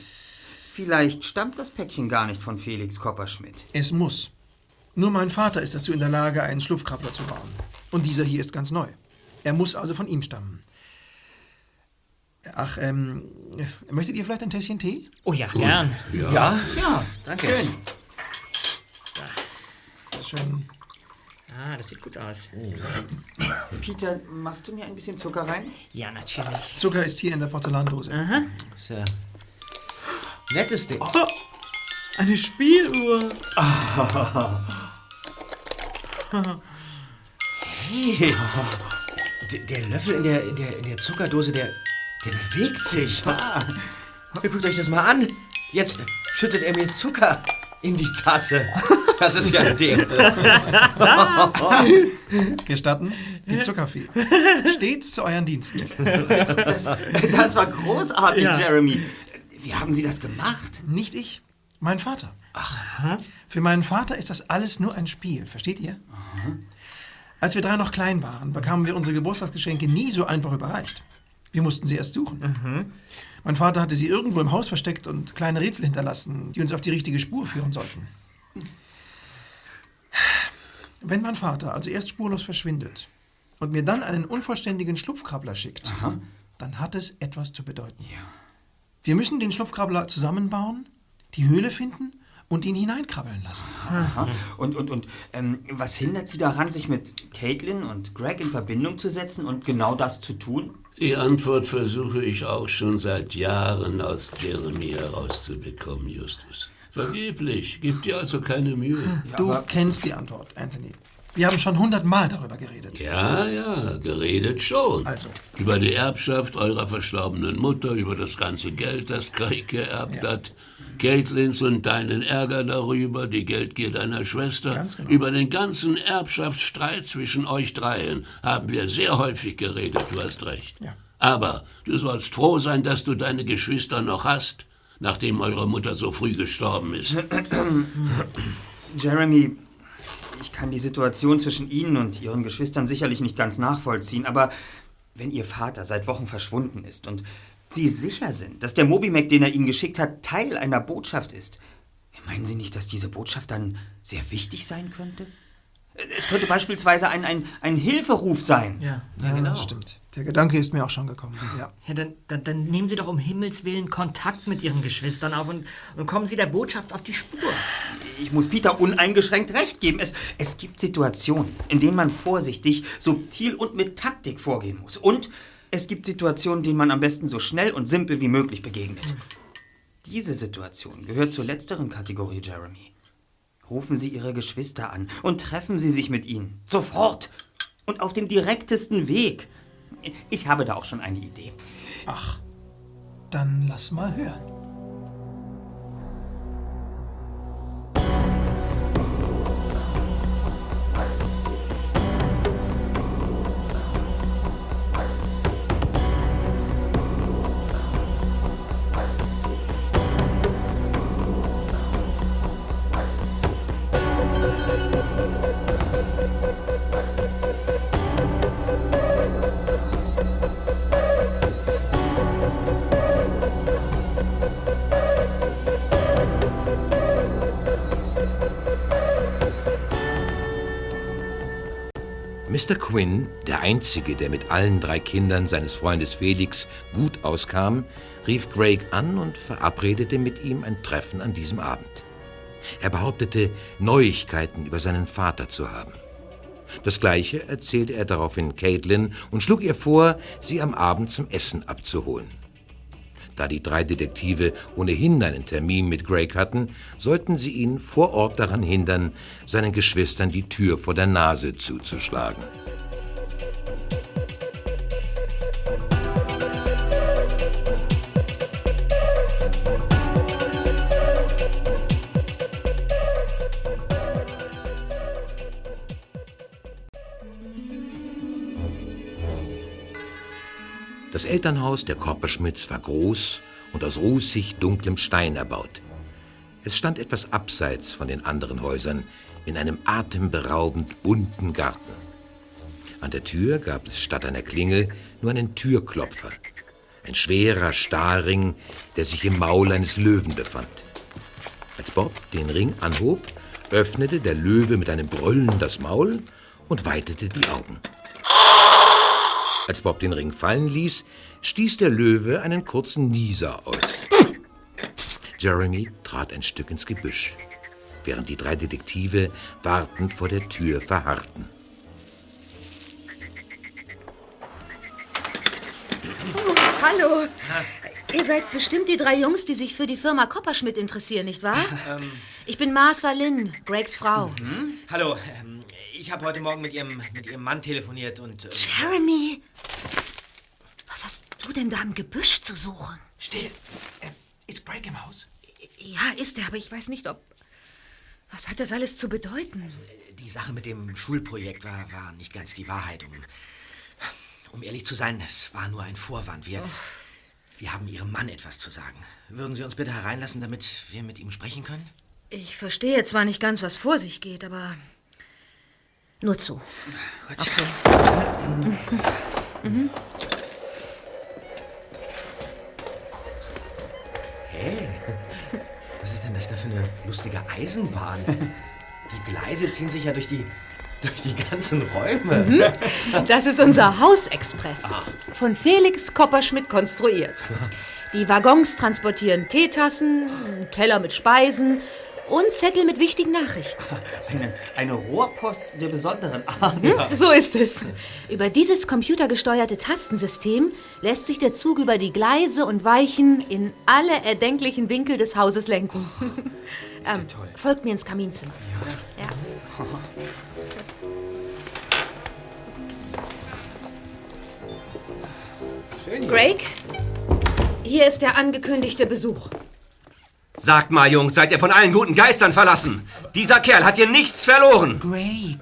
Vielleicht stammt das Päckchen gar nicht von Felix Kopperschmidt. Es muss. Nur mein Vater ist dazu in der Lage, einen Schlupfkrabbler zu bauen. Und dieser hier ist ganz neu. Er muss also von ihm stammen. Ach, ähm, möchtet ihr vielleicht ein Tässchen Tee? Oh ja, gern. Ja? Ja, danke. Schön. Schön. Ah, das sieht gut aus. Peter, machst du mir ein bisschen Zucker rein? Ja, natürlich. Zucker ist hier in der Porzellandose. Das ist ja nettes Ding. Eine Spieluhr. Hey, der, der Löffel in der, in, der, in der Zuckerdose, der, der bewegt sich. Ah. Guckt euch das mal an. Jetzt schüttet er mir Zucker in die Tasse. Das ist ja ein Ding. Gestatten, die Zuckerfee. Stets zu euren Diensten. Das, das war großartig, Jeremy. Wie haben Sie das gemacht? Nicht ich, mein Vater. Ach. Für meinen Vater ist das alles nur ein Spiel, versteht ihr? Als wir drei noch klein waren, bekamen wir unsere Geburtstagsgeschenke nie so einfach überreicht. Wir mussten sie erst suchen. Mein Vater hatte sie irgendwo im Haus versteckt und kleine Rätsel hinterlassen, die uns auf die richtige Spur führen sollten. Wenn mein Vater also erst spurlos verschwindet und mir dann einen unvollständigen Schlupfkrabbler schickt, dann hat es etwas zu bedeuten. Wir müssen den Schlupfkrabbler zusammenbauen, die Höhle finden und ihn hineinkrabbeln lassen. Aha. Und, und, und ähm, was hindert Sie daran, sich mit Caitlin und Greg in Verbindung zu setzen und genau das zu tun? Die Antwort versuche ich auch schon seit Jahren aus Jeremy herauszubekommen, Justus. Vergeblich. Gib dir also keine Mühe. Du kennst die Antwort, Anthony. Wir haben schon hundertmal darüber geredet. Ja, ja, geredet schon. Also. Über die Erbschaft eurer verstorbenen Mutter, über das ganze Geld, das Craig geerbt hat. Caitlins und deinen Ärger darüber, die Geldgier deiner Schwester. Ganz genau. Über den ganzen Erbschaftsstreit zwischen euch dreien haben wir sehr häufig geredet, du hast recht. Ja. Aber du sollst froh sein, dass du deine Geschwister noch hast, nachdem eure Mutter so früh gestorben ist. Jeremy, ich kann die Situation zwischen Ihnen und Ihren Geschwistern sicherlich nicht ganz nachvollziehen, aber wenn Ihr Vater seit Wochen verschwunden ist und Sie sicher sind, dass der Mobimac, den er Ihnen geschickt hat, Teil einer Botschaft ist, meinen Sie nicht, dass diese Botschaft dann sehr wichtig sein könnte? Es könnte beispielsweise ein, ein, ein Hilferuf sein. Ja. Ja, genau. stimmt. Der Gedanke ist mir auch schon gekommen. Ja. Ja, dann, dann, dann nehmen Sie doch um Himmels Willen Kontakt mit Ihren Geschwistern auf und, und kommen Sie der Botschaft auf die Spur. Ich muss Peter uneingeschränkt recht geben. Es, es gibt Situationen, in denen man vorsichtig, subtil und mit Taktik vorgehen muss. Und es gibt Situationen, denen man am besten so schnell und simpel wie möglich begegnet. Diese Situation gehört zur letzteren Kategorie, Jeremy. Rufen Sie Ihre Geschwister an und treffen Sie sich mit ihnen. Sofort. Und auf dem direktesten Weg. Ich habe da auch schon eine Idee. Ach, dann lass mal hören. Quinn, der Einzige, der mit allen drei Kindern seines Freundes Felix gut auskam, rief Craig an und verabredete mit ihm ein Treffen an diesem Abend. Er behauptete, Neuigkeiten über seinen Vater zu haben. Das Gleiche erzählte er daraufhin Caitlin und schlug ihr vor, sie am Abend zum Essen abzuholen. Da die drei Detektive ohnehin einen Termin mit Greg hatten, sollten sie ihn vor Ort daran hindern, seinen Geschwistern die Tür vor der Nase zuzuschlagen. Elternhaus der Korperschmidts war groß und aus rußig dunklem Stein erbaut. Es stand etwas abseits von den anderen Häusern in einem atemberaubend bunten Garten. An der Tür gab es statt einer Klingel nur einen Türklopfer. Ein schwerer Stahlring, der sich im Maul eines Löwen befand. Als Bob den Ring anhob, öffnete der Löwe mit einem Brüllen das Maul und weitete die Augen. Als Bob den Ring fallen ließ, stieß der Löwe einen kurzen Nieser aus. Jeremy trat ein Stück ins Gebüsch, während die drei Detektive wartend vor der Tür verharrten. Oh, hallo. Ihr seid bestimmt die drei Jungs, die sich für die Firma Kopperschmidt interessieren, nicht wahr? Ich bin Martha Lynn, Gregs Frau. Hallo, ähm, ich habe heute Morgen mit ihrem, mit ihrem Mann telefoniert und... ähm, Jeremy, was hast du denn da im Gebüsch zu suchen? Still. Äh, ist Greg im Haus? Ja, ist er, aber ich weiß nicht, ob... Was hat das alles zu bedeuten? Die Sache mit dem Schulprojekt war, war nicht ganz die Wahrheit. Um, um ehrlich zu sein, es war nur ein Vorwand. Wir, wir haben Ihrem Mann etwas zu sagen. Würden Sie uns bitte hereinlassen, damit wir mit ihm sprechen können? Ich verstehe zwar nicht ganz, was vor sich geht, aber... Nur zu. Gut. Okay. Mhm. mhm. Was ist denn das da für eine lustige Eisenbahn? Die Gleise ziehen sich ja durch die durch die ganzen Räume. Mhm. Das ist unser Hausexpress. Ah. Von Felix Kopperschmidt konstruiert. Die Waggons transportieren Teetassen, Teller mit Speisen, und Zettel mit wichtigen Nachrichten. Eine, eine Rohrpost der besonderen Art. Hm? So ist es. Über dieses computergesteuerte Tastensystem lässt sich der Zug über die Gleise und Weichen in alle erdenklichen Winkel des Hauses lenken. ähm, folgt mir ins Kaminzimmer. Ja. Greg, hier ist der angekündigte Besuch. Sagt mal, Jungs, seid ihr von allen guten Geistern verlassen? Dieser Kerl hat hier nichts verloren. Greg,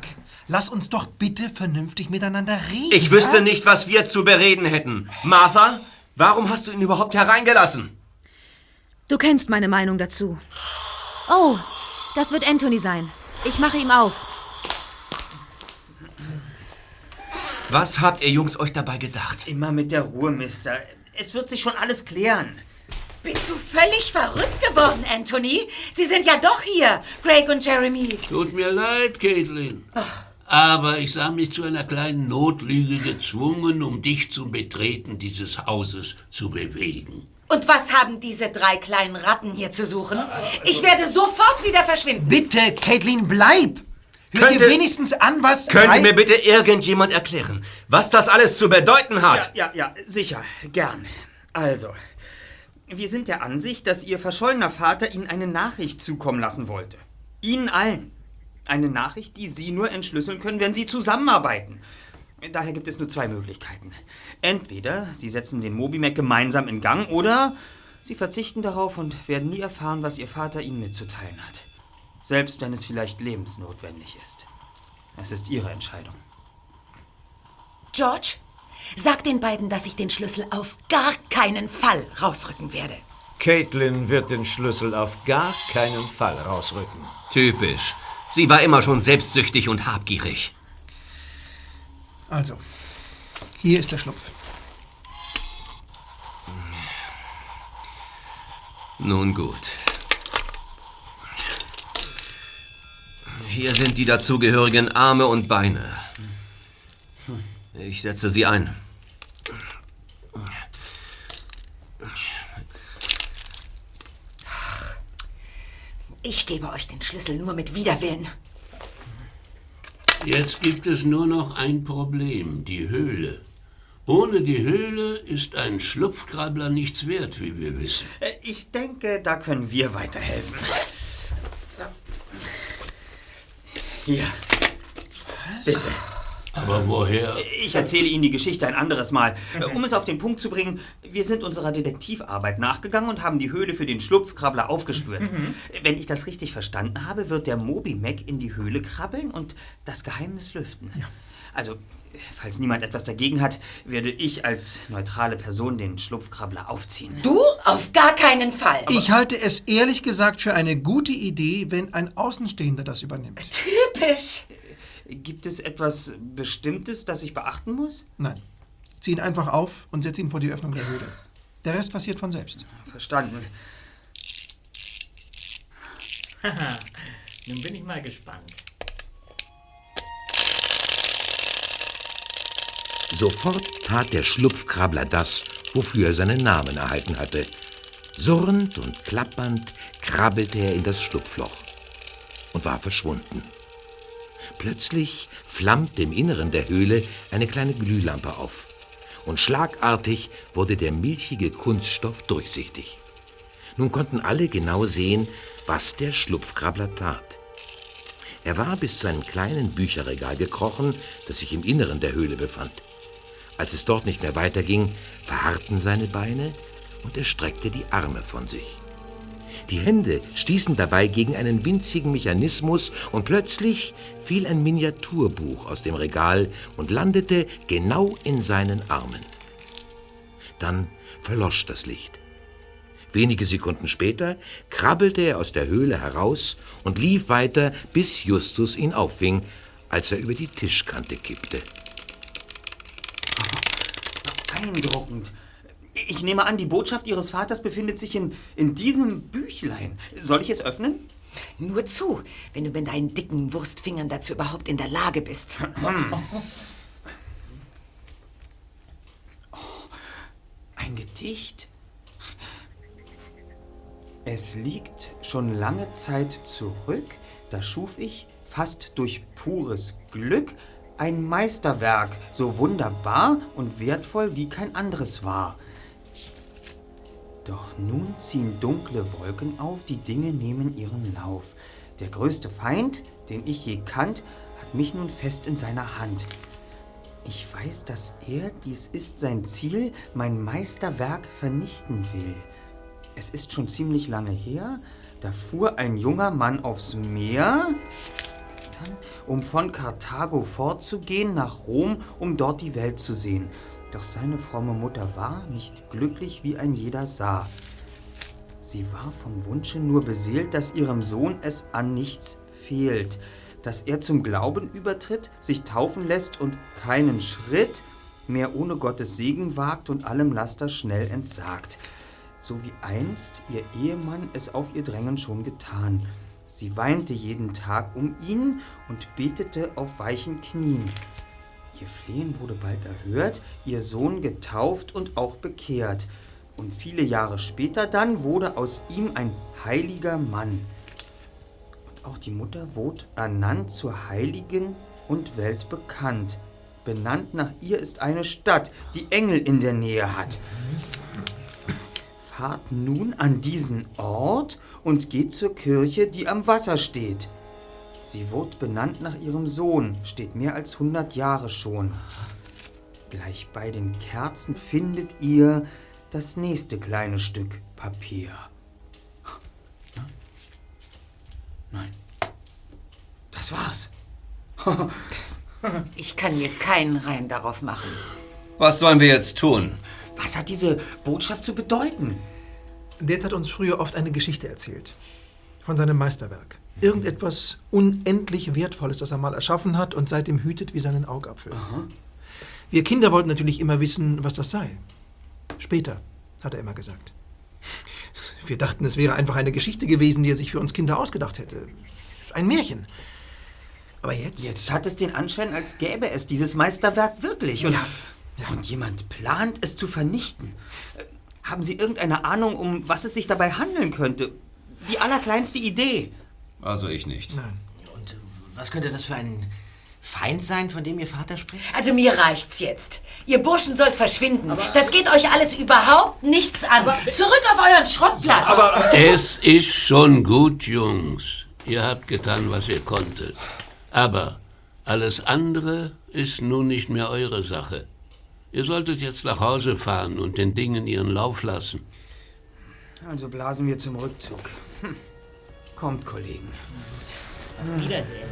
lass uns doch bitte vernünftig miteinander reden. Ich wüsste nicht, was wir zu bereden hätten. Martha, warum hast du ihn überhaupt hereingelassen? Du kennst meine Meinung dazu. Oh, das wird Anthony sein. Ich mache ihm auf. Was habt ihr Jungs euch dabei gedacht? Immer mit der Ruhe, Mister. Es wird sich schon alles klären. Bist du völlig verrückt geworden, Anthony? Sie sind ja doch hier, Greg und Jeremy. Tut mir leid, Caitlin. Aber ich sah mich zu einer kleinen Notlüge gezwungen, um dich zum Betreten dieses Hauses zu bewegen. Und was haben diese drei kleinen Ratten hier zu suchen? Ich werde sofort wieder verschwinden. Bitte, Caitlin, bleib! Hör dir Könnte- wenigstens an, was... Könnte mir bitte irgendjemand erklären, was das alles zu bedeuten hat? Ja, ja, ja, sicher, gern. Also, wir sind der Ansicht, dass Ihr verschollener Vater Ihnen eine Nachricht zukommen lassen wollte. Ihnen allen. Eine Nachricht, die Sie nur entschlüsseln können, wenn Sie zusammenarbeiten. Daher gibt es nur zwei Möglichkeiten. Entweder Sie setzen den Mobimac gemeinsam in Gang oder Sie verzichten darauf und werden nie erfahren, was Ihr Vater Ihnen mitzuteilen hat. Selbst wenn es vielleicht lebensnotwendig ist. Es ist Ihre Entscheidung. George, sag den beiden, dass ich den Schlüssel auf gar keinen Fall rausrücken werde. Caitlin wird den Schlüssel auf gar keinen Fall rausrücken. Typisch. Sie war immer schon selbstsüchtig und habgierig. Also, hier ist der Schlupf. Nun gut. Hier sind die dazugehörigen Arme und Beine. Ich setze sie ein. Ich gebe euch den Schlüssel nur mit Widerwillen. Jetzt gibt es nur noch ein Problem, die Höhle. Ohne die Höhle ist ein Schlupfkrabbler nichts wert, wie wir wissen. Äh, Ich denke, da können wir weiterhelfen. So. Hier. Bitte. Aber woher? Ich erzähle Ihnen die Geschichte ein anderes Mal. Äh, Um es auf den Punkt zu bringen, wir sind unserer Detektivarbeit nachgegangen und haben die Höhle für den Schlupfkrabbler aufgespürt. Wenn ich das richtig verstanden habe, wird der Moby Mac in die Höhle krabbeln und das Geheimnis lüften. Also, äh, falls niemand etwas dagegen hat, werde ich als neutrale Person den Schlupfkrabbler aufziehen. Du? Auf gar keinen Fall. Ich halte es ehrlich gesagt für eine gute Idee, wenn ein Außenstehender das übernimmt. Typisch. Gibt es etwas Bestimmtes, das ich beachten muss? Nein. Zieh ihn einfach auf und setz ihn vor die Öffnung der Höhle. Der Rest passiert von selbst. Verstanden. Nun bin ich mal gespannt. Sofort tat der Schlupfkrabbler das, wofür er seinen Namen erhalten hatte. Surrend und klappernd krabbelte er in das Schlupfloch und war verschwunden. Plötzlich flammte im Inneren der Höhle eine kleine Glühlampe auf und schlagartig wurde der milchige Kunststoff durchsichtig. Nun konnten alle genau sehen, was der Schlupfkrabbler tat. Er war bis zu einem kleinen Bücherregal gekrochen, das sich im Inneren der Höhle befand. Als es dort nicht mehr weiterging, verharrten seine Beine und er streckte die Arme von sich. Die Hände stießen dabei gegen einen winzigen Mechanismus und plötzlich fiel ein Miniaturbuch aus dem Regal und landete genau in seinen Armen. Dann verlosch das Licht. Wenige Sekunden später krabbelte er aus der Höhle heraus und lief weiter, bis Justus ihn auffing, als er über die Tischkante kippte. Beeindruckend. Ich nehme an, die Botschaft Ihres Vaters befindet sich in, in diesem Büchlein. Soll ich es öffnen? Nur zu, wenn du mit deinen dicken Wurstfingern dazu überhaupt in der Lage bist. Ein Gedicht? Es liegt schon lange Zeit zurück, da schuf ich, fast durch pures Glück, ein Meisterwerk, so wunderbar und wertvoll wie kein anderes war. Doch nun ziehen dunkle Wolken auf, die Dinge nehmen ihren Lauf. Der größte Feind, den ich je kannt, hat mich nun fest in seiner Hand. Ich weiß, dass er, dies ist sein Ziel, mein Meisterwerk vernichten will. Es ist schon ziemlich lange her, da fuhr ein junger Mann aufs Meer, um von Karthago fortzugehen nach Rom, um dort die Welt zu sehen. Doch seine fromme Mutter war nicht glücklich, wie ein jeder sah. Sie war vom Wunsche nur beseelt, dass ihrem Sohn es an nichts fehlt, dass er zum Glauben übertritt, sich taufen lässt und keinen Schritt mehr ohne Gottes Segen wagt und allem Laster schnell entsagt so wie einst ihr Ehemann es auf ihr Drängen schon getan. Sie weinte jeden Tag um ihn und betete auf weichen Knien. Ihr Flehen wurde bald erhört, ihr Sohn getauft und auch bekehrt. Und viele Jahre später dann wurde aus ihm ein heiliger Mann. Und auch die Mutter wurde ernannt zur Heiligen und weltbekannt. Benannt nach ihr ist eine Stadt, die Engel in der Nähe hat fahrt nun an diesen Ort und geht zur Kirche, die am Wasser steht. Sie wurde benannt nach ihrem Sohn, steht mehr als 100 Jahre schon. Gleich bei den Kerzen findet ihr das nächste kleine Stück Papier. Nein, das war's. ich kann mir keinen Reim darauf machen. Was sollen wir jetzt tun? Was hat diese Botschaft zu bedeuten? Dad hat uns früher oft eine Geschichte erzählt. Von seinem Meisterwerk. Irgendetwas unendlich Wertvolles, das er mal erschaffen hat und seitdem hütet wie seinen Augapfel. Aha. Wir Kinder wollten natürlich immer wissen, was das sei. Später, hat er immer gesagt. Wir dachten, es wäre einfach eine Geschichte gewesen, die er sich für uns Kinder ausgedacht hätte. Ein Märchen. Aber jetzt. Jetzt hat es den Anschein, als gäbe es dieses Meisterwerk wirklich. Und ja. Ja. Und jemand plant, es zu vernichten. Haben Sie irgendeine Ahnung, um was es sich dabei handeln könnte? Die allerkleinste Idee. Also ich nicht. Nein. Und was könnte das für ein Feind sein, von dem Ihr Vater spricht? Also mir reicht's jetzt. Ihr Burschen sollt verschwinden. Aber das geht euch alles überhaupt nichts an. Zurück auf euren Schrottplatz. Aber es ist schon gut, Jungs. Ihr habt getan, was ihr konntet. Aber alles andere ist nun nicht mehr eure Sache. Ihr solltet jetzt nach Hause fahren und den Dingen ihren Lauf lassen. Also blasen wir zum Rückzug. Hm. Kommt, Kollegen. Wiedersehen.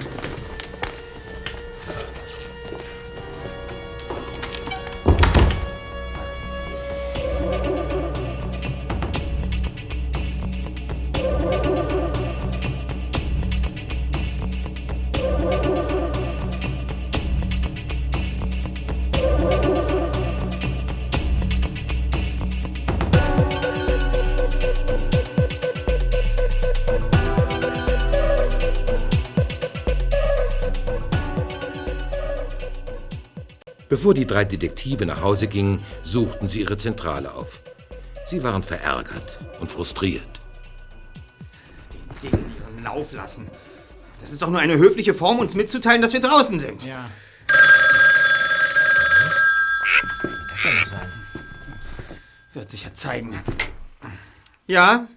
Bevor die drei Detektive nach Hause gingen, suchten sie ihre Zentrale auf. Sie waren verärgert und frustriert. Den Dingen ihren Lauf lassen. Das ist doch nur eine höfliche Form, uns mitzuteilen, dass wir draußen sind. Ja. Was soll das sein? Wird sich ja zeigen. Ja,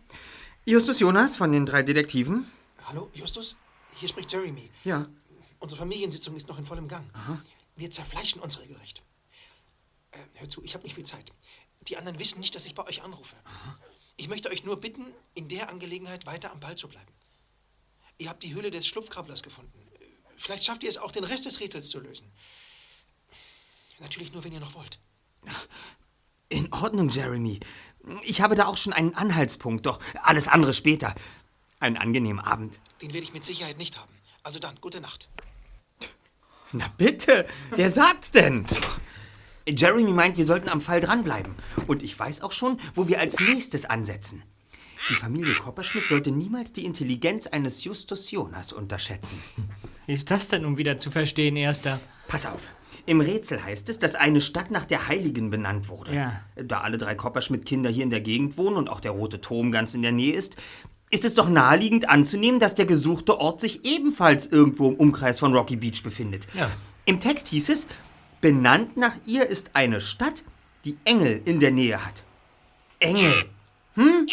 Justus Jonas von den drei Detektiven. Hallo, Justus? Hier spricht Jeremy. Ja. Unsere Familiensitzung ist noch in vollem Gang. Aha. Wir zerfleischen uns regelrecht. Äh, hör zu, ich habe nicht viel Zeit. Die anderen wissen nicht, dass ich bei euch anrufe. Aha. Ich möchte euch nur bitten, in der Angelegenheit weiter am Ball zu bleiben. Ihr habt die Höhle des Schlupfkrabblers gefunden. Vielleicht schafft ihr es auch, den Rest des Rätsels zu lösen. Natürlich nur, wenn ihr noch wollt. In Ordnung, Jeremy. Ich habe da auch schon einen Anhaltspunkt, doch alles andere später. Einen angenehmen Abend. Den werde ich mit Sicherheit nicht haben. Also dann, gute Nacht. Na bitte, wer sagt's denn? Jeremy meint, wir sollten am Fall dranbleiben. Und ich weiß auch schon, wo wir als nächstes ansetzen. Die Familie Kopperschmidt sollte niemals die Intelligenz eines Justus Jonas unterschätzen. Wie ist das denn nun wieder zu verstehen, Erster? Pass auf. Im Rätsel heißt es, dass eine Stadt nach der Heiligen benannt wurde. Ja. Da alle drei Kopperschmidt-Kinder hier in der Gegend wohnen und auch der Rote Turm ganz in der Nähe ist, ist es doch naheliegend anzunehmen, dass der gesuchte Ort sich ebenfalls irgendwo im Umkreis von Rocky Beach befindet. Ja. Im Text hieß es, benannt nach ihr ist eine Stadt, die Engel in der Nähe hat. Engel. Hm?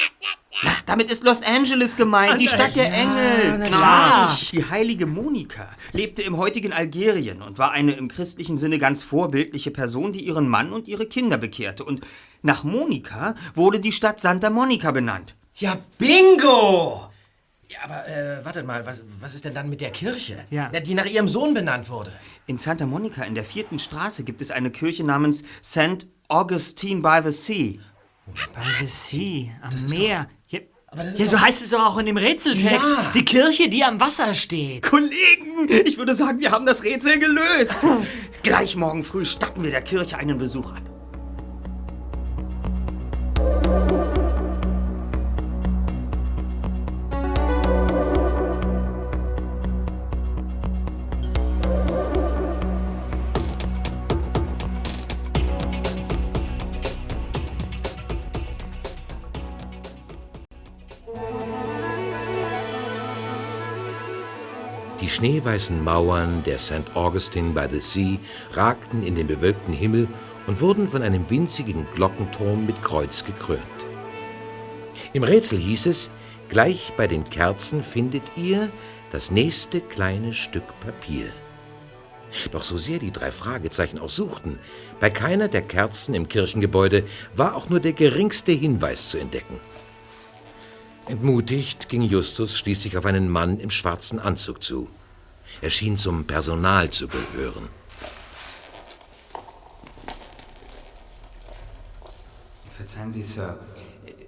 Na, damit ist Los Angeles gemeint, die Stadt der Engel. klar. Die heilige Monika lebte im heutigen Algerien und war eine im christlichen Sinne ganz vorbildliche Person, die ihren Mann und ihre Kinder bekehrte. Und nach Monika wurde die Stadt Santa Monica benannt. Ja, bingo! Ja, aber äh, wartet mal, was, was ist denn dann mit der Kirche? Ja. Die nach ihrem Sohn benannt wurde. In Santa Monica in der vierten Straße gibt es eine Kirche namens St. Augustine by the Sea. By the Sea, am Meer. Ja, das ist ja, so doch- heißt es doch auch in dem Rätseltext. Ja. Die Kirche, die am Wasser steht. Kollegen, ich würde sagen, wir haben das Rätsel gelöst. Gleich morgen früh statten wir der Kirche einen Besuch ab. Schneeweißen Mauern der St. Augustine by the Sea ragten in den bewölkten Himmel und wurden von einem winzigen Glockenturm mit Kreuz gekrönt. Im Rätsel hieß es, gleich bei den Kerzen findet ihr das nächste kleine Stück Papier. Doch so sehr die drei Fragezeichen auch suchten, bei keiner der Kerzen im Kirchengebäude war auch nur der geringste Hinweis zu entdecken. Entmutigt ging Justus schließlich auf einen Mann im schwarzen Anzug zu. Er schien zum Personal zu gehören. Verzeihen Sie, Sir.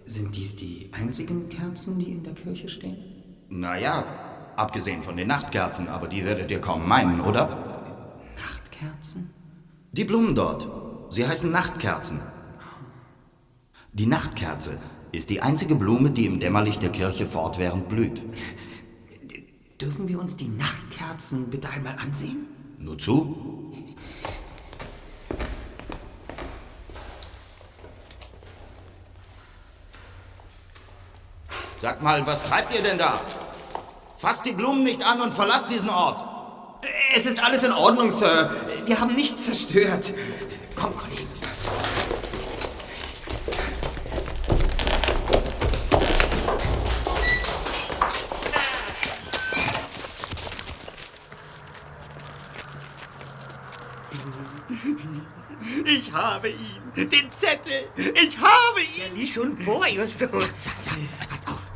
Sind dies die einzigen Kerzen, die in der Kirche stehen? Naja, abgesehen von den Nachtkerzen, aber die werdet ihr kaum meinen, oder? Nachtkerzen? Die Blumen dort. Sie heißen Nachtkerzen. Die Nachtkerze ist die einzige Blume, die im Dämmerlicht der Kirche fortwährend blüht. Dürfen wir uns die Nachtkerzen bitte einmal ansehen? Nur zu? Sag mal, was treibt ihr denn da? Fasst die Blumen nicht an und verlasst diesen Ort. Es ist alles in Ordnung, Sir. Wir haben nichts zerstört. Komm, Kollegen. Habe ihn. Den Zettel. Ich habe ihn. Wie schon vor, Justus. Passt auf.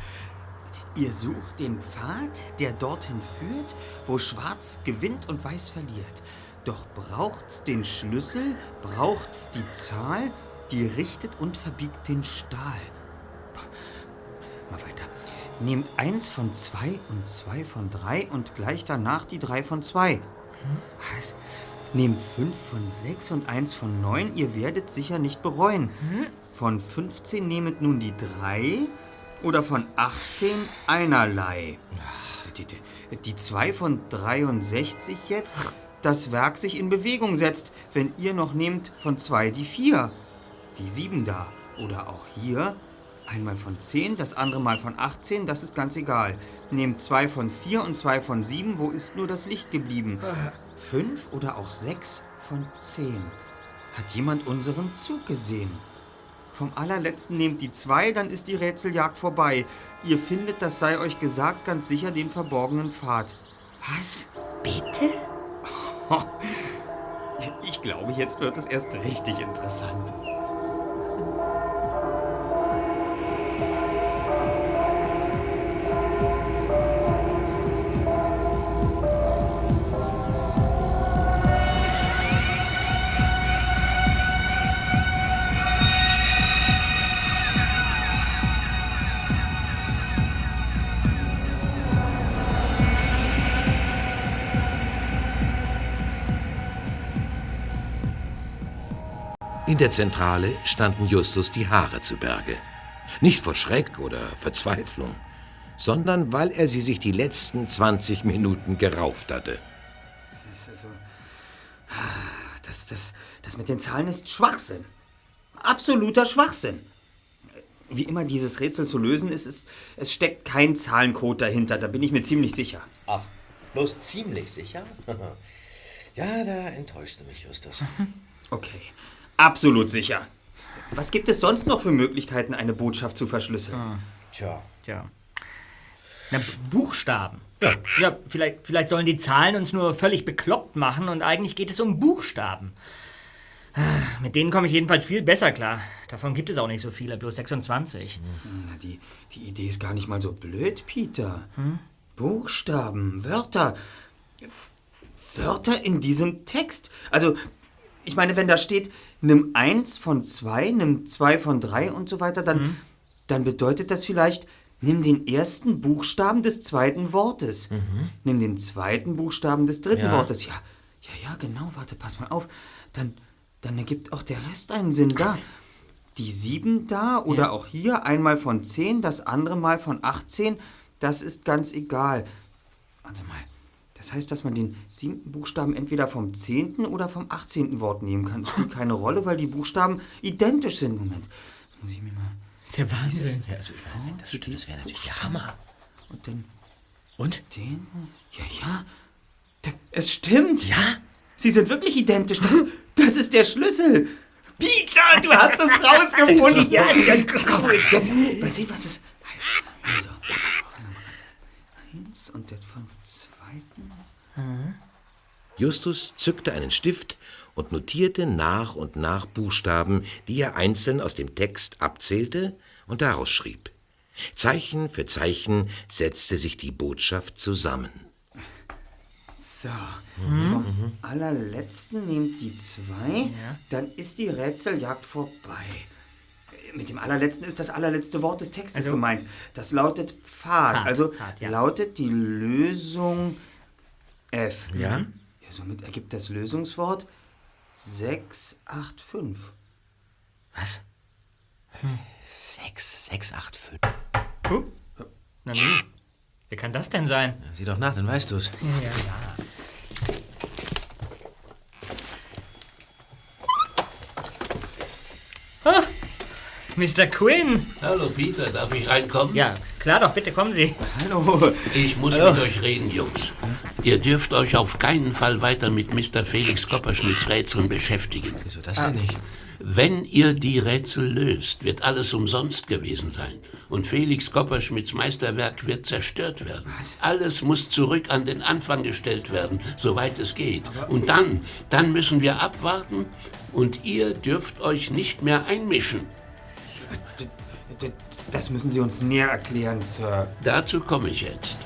Ihr sucht den Pfad, der dorthin führt, wo Schwarz gewinnt und Weiß verliert. Doch braucht's den Schlüssel, braucht's die Zahl, die richtet und verbiegt den Stahl. Mal weiter. Nehmt eins von zwei und zwei von drei und gleich danach die drei von zwei. Was? Nehmt fünf von sechs und eins von neun, ihr werdet sicher nicht bereuen. Von 15 nehmet nun die drei oder von 18 einerlei. Die, die, die 2 von 63 jetzt, das Werk sich in Bewegung setzt, wenn ihr noch nehmt von 2 die 4. Die 7 da. Oder auch hier, einmal von 10, das andere mal von 18, das ist ganz egal. Nehmt 2 von 4 und 2 von 7, wo ist nur das Licht geblieben? 5 oder auch 6 von 10. Hat jemand unseren Zug gesehen? Vom allerletzten nehmt die zwei, dann ist die Rätseljagd vorbei. Ihr findet, das sei euch gesagt, ganz sicher den verborgenen Pfad. Was? Bitte? Ich glaube, jetzt wird es erst richtig interessant. In der Zentrale standen Justus die Haare zu Berge. Nicht vor Schreck oder Verzweiflung, sondern weil er sie sich die letzten 20 Minuten gerauft hatte. Das, das, das, das mit den Zahlen ist Schwachsinn. Absoluter Schwachsinn. Wie immer dieses Rätsel zu lösen ist, ist es steckt kein Zahlencode dahinter, da bin ich mir ziemlich sicher. Ach, bloß ziemlich sicher? ja, da enttäuscht du mich, Justus. Okay, absolut sicher. Was gibt es sonst noch für Möglichkeiten, eine Botschaft zu verschlüsseln? Tja. Tja. Na, Buchstaben. Ja. ja vielleicht, vielleicht sollen die Zahlen uns nur völlig bekloppt machen und eigentlich geht es um Buchstaben. Ah, Mit denen komme ich jedenfalls viel besser klar. Davon gibt es auch nicht so viele, bloß 26. Na, die, die Idee ist gar nicht mal so blöd, Peter. Buchstaben, Wörter. Wörter in diesem Text. Also, ich meine, wenn da steht, nimm eins von zwei, nimm zwei von drei und so weiter, dann, dann bedeutet das vielleicht, nimm den ersten Buchstaben des zweiten Wortes. Nimm den zweiten Buchstaben des dritten Ja. Wortes. Ja, ja, ja, genau. Warte, pass mal auf. Dann, dann ergibt auch der Rest einen Sinn. Da, die sieben da oder Ja. auch hier einmal von zehn, das andere mal von 18, das ist ganz egal. Warte mal. Das heißt, dass man den siebten Buchstaben entweder vom zehnten oder vom 18. Wort nehmen kann. Es spielt keine Rolle, weil die Buchstaben identisch sind. Moment. Das muss ich mir mal. Das ist ja Wahnsinn. Ja, also, das, das wäre natürlich der Hammer. Und dann. Und? Den? Ja, ja. Es stimmt. Ja? Sie sind wirklich identisch. Das, das ist der Schlüssel. Peter, du hast es rausgefunden. Ja, ja, auf, jetzt mal sehen, was es heißt. Also, eins und jetzt vom Justus zückte einen Stift und notierte nach und nach Buchstaben, die er einzeln aus dem Text abzählte und daraus schrieb. Zeichen für Zeichen setzte sich die Botschaft zusammen. So, vom allerletzten nehmt die zwei, dann ist die Rätseljagd vorbei. Mit dem allerletzten ist das allerletzte Wort des Textes Also- gemeint. Das lautet Pfad. Pfad, also Pfad, ja. lautet die Lösung F. Ja? Ja, somit ergibt das Lösungswort 685. Was? Sechs, sechs, acht, fünf. Huh? Na nun, wer kann das denn sein? Sieh doch nach, dann weißt du's. Ja, ja, ja. Ah, Mr. Quinn. Hallo Peter, darf ich reinkommen? Ja, klar doch, bitte kommen Sie. Hallo. Ich muss mit euch reden, Jungs. Ihr dürft euch auf keinen Fall weiter mit Mr. Felix Kopperschmidts Rätseln beschäftigen. Wieso das denn nicht? Wenn ihr die Rätsel löst, wird alles umsonst gewesen sein. Und Felix Kopperschmidts Meisterwerk wird zerstört werden. Alles muss zurück an den Anfang gestellt werden, soweit es geht. Und dann, dann müssen wir abwarten und ihr dürft euch nicht mehr einmischen. Das müssen Sie uns näher erklären, Sir. Dazu komme ich jetzt.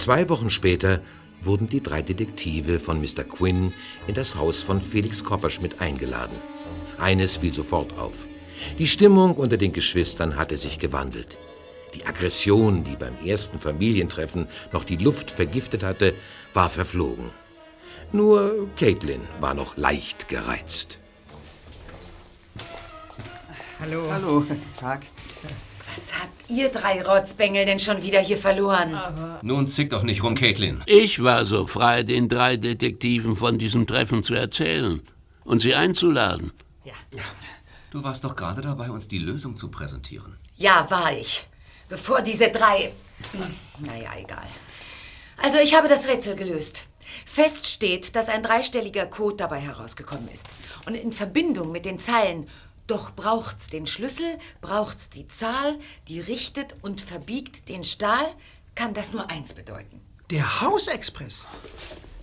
Zwei Wochen später wurden die drei Detektive von Mr. Quinn in das Haus von Felix Kopperschmidt eingeladen. Eines fiel sofort auf. Die Stimmung unter den Geschwistern hatte sich gewandelt. Die Aggression, die beim ersten Familientreffen noch die Luft vergiftet hatte, war verflogen. Nur Caitlin war noch leicht gereizt. Hallo. Hallo, Tag. Was habt ihr drei Rotzbengel denn schon wieder hier verloren? Nun zick doch nicht rum, Caitlin. Ich war so frei, den drei Detektiven von diesem Treffen zu erzählen und sie einzuladen. Du warst doch gerade dabei, uns die Lösung zu präsentieren. Ja, war ich. Bevor diese drei. Naja, egal. Also, ich habe das Rätsel gelöst. Fest steht, dass ein dreistelliger Code dabei herausgekommen ist. Und in Verbindung mit den Zeilen Doch braucht's den Schlüssel, braucht's die Zahl, die richtet und verbiegt den Stahl, kann das nur eins bedeuten. Der Hausexpress.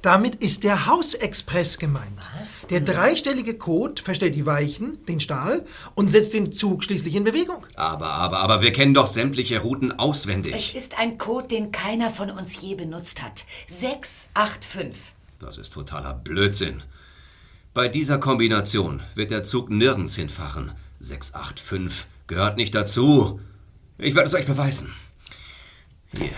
Damit ist der Hausexpress gemeint. Der dreistellige Code verstellt die Weichen, den Stahl, und setzt den Zug schließlich in Bewegung. Aber, aber, aber wir kennen doch sämtliche Routen auswendig. Es ist ein Code, den keiner von uns je benutzt hat. 685. Das ist totaler Blödsinn. Bei dieser Kombination wird der Zug nirgends hinfahren. 685 gehört nicht dazu. Ich werde es euch beweisen. Hier.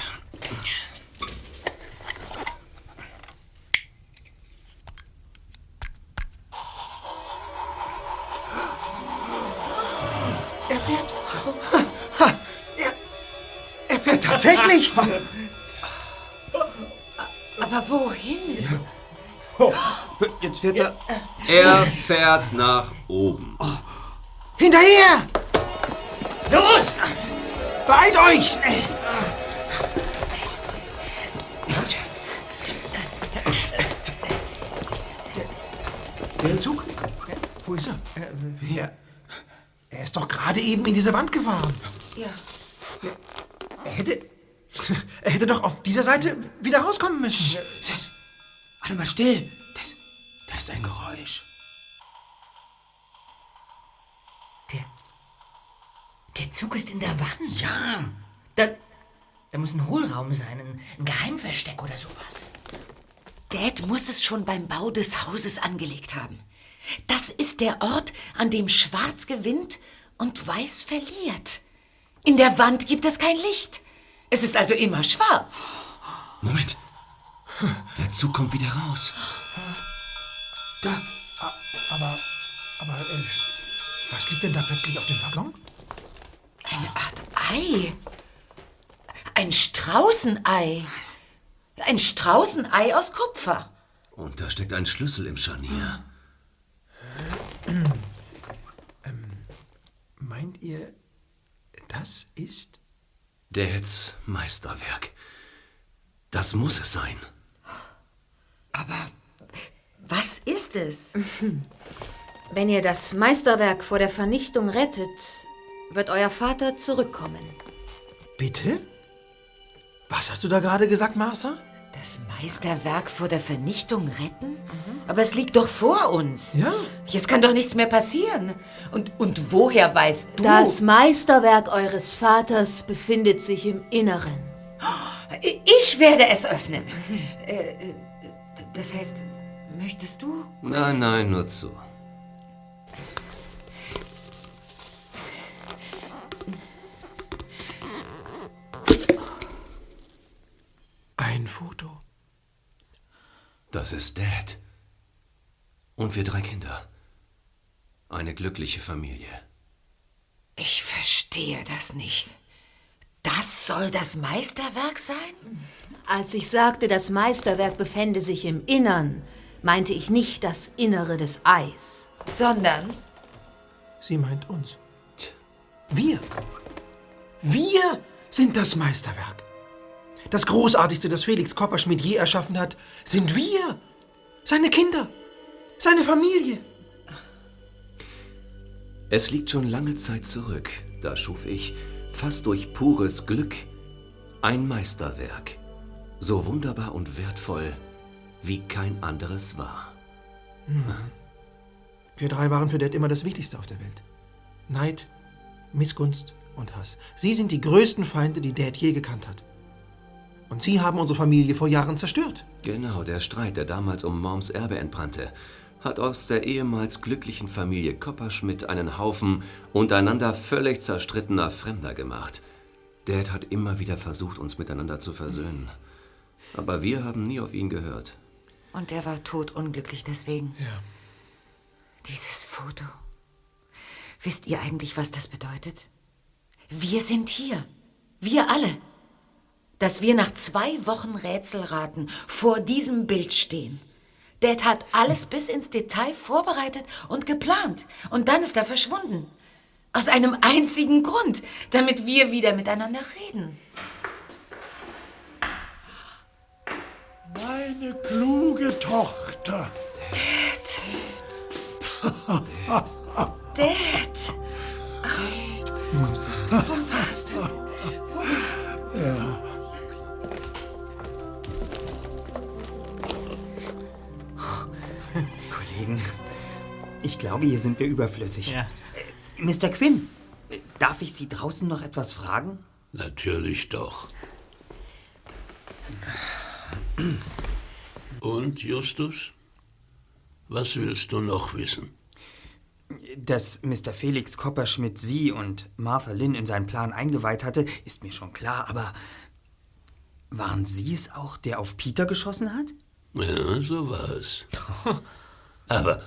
Er fährt. Er, er fährt tatsächlich. Aber wohin? Jetzt fährt er. Er fährt nach oben. Hinterher! Los! Beeilt euch! Was? Der Zug? Wo ist er? Er, er ist doch gerade eben in diese Wand gefahren. Ja. Er hätte. Er hätte doch auf dieser Seite wieder rauskommen müssen. Warte mal still. Das, das ist ein Geräusch. Der Zug ist in der Wand. Ja. Da, da muss ein Hohlraum sein, ein, ein Geheimversteck oder sowas. Dad muss es schon beim Bau des Hauses angelegt haben. Das ist der Ort, an dem Schwarz gewinnt und Weiß verliert. In der Wand gibt es kein Licht. Es ist also immer schwarz. Moment. Der Zug kommt wieder raus. Da. Aber. Aber. Äh, was liegt denn da plötzlich auf dem Waggon? Eine Art Ei. Ein Straußenei. Ein Straußenei aus Kupfer. Und da steckt ein Schlüssel im Scharnier. Meint ihr, das ist. Dads Meisterwerk. Das muss es sein. Aber was ist es? Wenn ihr das Meisterwerk vor der Vernichtung rettet, wird euer Vater zurückkommen. Bitte? Was hast du da gerade gesagt, Martha? Das Meisterwerk vor der Vernichtung retten? Aber es liegt doch vor uns. Ja. Jetzt kann doch nichts mehr passieren. Und, und woher weißt du? Das Meisterwerk eures Vaters befindet sich im Inneren. Ich werde es öffnen. Äh, äh, das heißt, möchtest du? Nein, nein, nur zu. Ein Foto. Das ist Dad. Und wir drei Kinder. Eine glückliche Familie. Ich verstehe das nicht. Das soll das Meisterwerk sein? Als ich sagte, das Meisterwerk befände sich im Innern, meinte ich nicht das Innere des Eis. Sondern Sie meint uns. Wir. Wir sind das Meisterwerk. Das Großartigste, das Felix Kopperschmidt je erschaffen hat, sind wir. Seine Kinder. Seine Familie. Es liegt schon lange Zeit zurück. Da schuf ich, fast durch pures Glück, ein Meisterwerk. So wunderbar und wertvoll, wie kein anderes war. Wir drei waren für Dad immer das Wichtigste auf der Welt. Neid, Missgunst und Hass. Sie sind die größten Feinde, die Dad je gekannt hat. Und Sie haben unsere Familie vor Jahren zerstört. Genau, der Streit, der damals um Moms Erbe entbrannte, hat aus der ehemals glücklichen Familie Kopperschmidt einen Haufen untereinander völlig zerstrittener Fremder gemacht. Dad hat immer wieder versucht, uns miteinander zu versöhnen. Aber wir haben nie auf ihn gehört. Und er war todunglücklich deswegen. Ja. Dieses Foto. Wisst ihr eigentlich, was das bedeutet? Wir sind hier. Wir alle. Dass wir nach zwei Wochen Rätselraten vor diesem Bild stehen. Dad hat alles bis ins Detail vorbereitet und geplant. Und dann ist er verschwunden. Aus einem einzigen Grund, damit wir wieder miteinander reden. Meine kluge Tochter. Dad. Dad. Wo warst du? Ja. Kollegen, ich glaube, hier sind wir überflüssig. Ja. Äh, Mr. Quinn, äh, darf ich Sie draußen noch etwas fragen? Natürlich doch. Und, Justus? Was willst du noch wissen? Dass Mr. Felix Kopperschmidt Sie und Martha Lynn in seinen Plan eingeweiht hatte, ist mir schon klar, aber waren Sie es auch, der auf Peter geschossen hat? Ja, so war es. Aber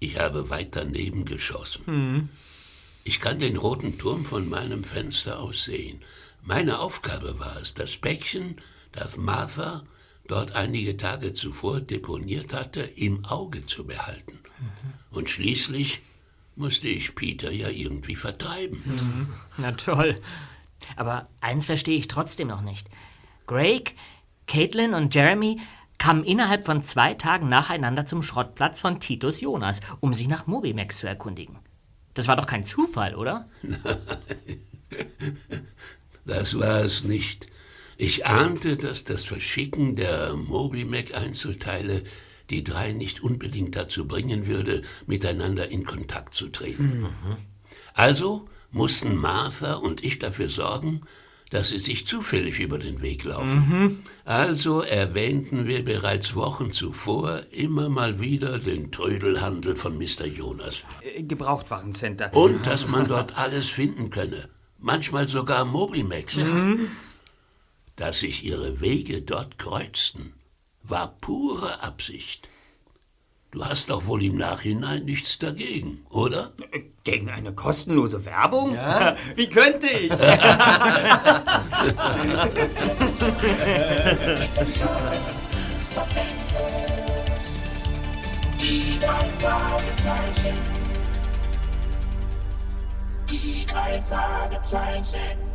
ich habe weit daneben geschossen. Mhm. Ich kann den roten Turm von meinem Fenster aus sehen. Meine Aufgabe war es, das Päckchen, das Martha dort einige Tage zuvor deponiert hatte, im Auge zu behalten. Und schließlich musste ich Peter ja irgendwie vertreiben. Mhm. Na toll. Aber eins verstehe ich trotzdem noch nicht. Greg, Caitlin und Jeremy kamen innerhalb von zwei Tagen nacheinander zum Schrottplatz von Titus Jonas, um sich nach Mobimax zu erkundigen. Das war doch kein Zufall, oder? Das war es nicht. Ich ahnte, dass das Verschicken der Mobimac-Einzelteile die drei nicht unbedingt dazu bringen würde, miteinander in Kontakt zu treten. Also mussten Martha und ich dafür sorgen, dass sie sich zufällig über den Weg laufen. Mhm. Also erwähnten wir bereits Wochen zuvor immer mal wieder den Trödelhandel von Mr. Jonas. Äh, Gebrauchtwarencenter. Und dass man dort alles finden könne. Manchmal sogar Mobimax. Mhm. Dass sich ihre Wege dort kreuzten, war pure Absicht. Du hast doch wohl im Nachhinein nichts dagegen, oder? Gegen eine kostenlose Werbung? Ja. Wie könnte ich? Die drei Fragezeichen. Die drei Fragezeichen.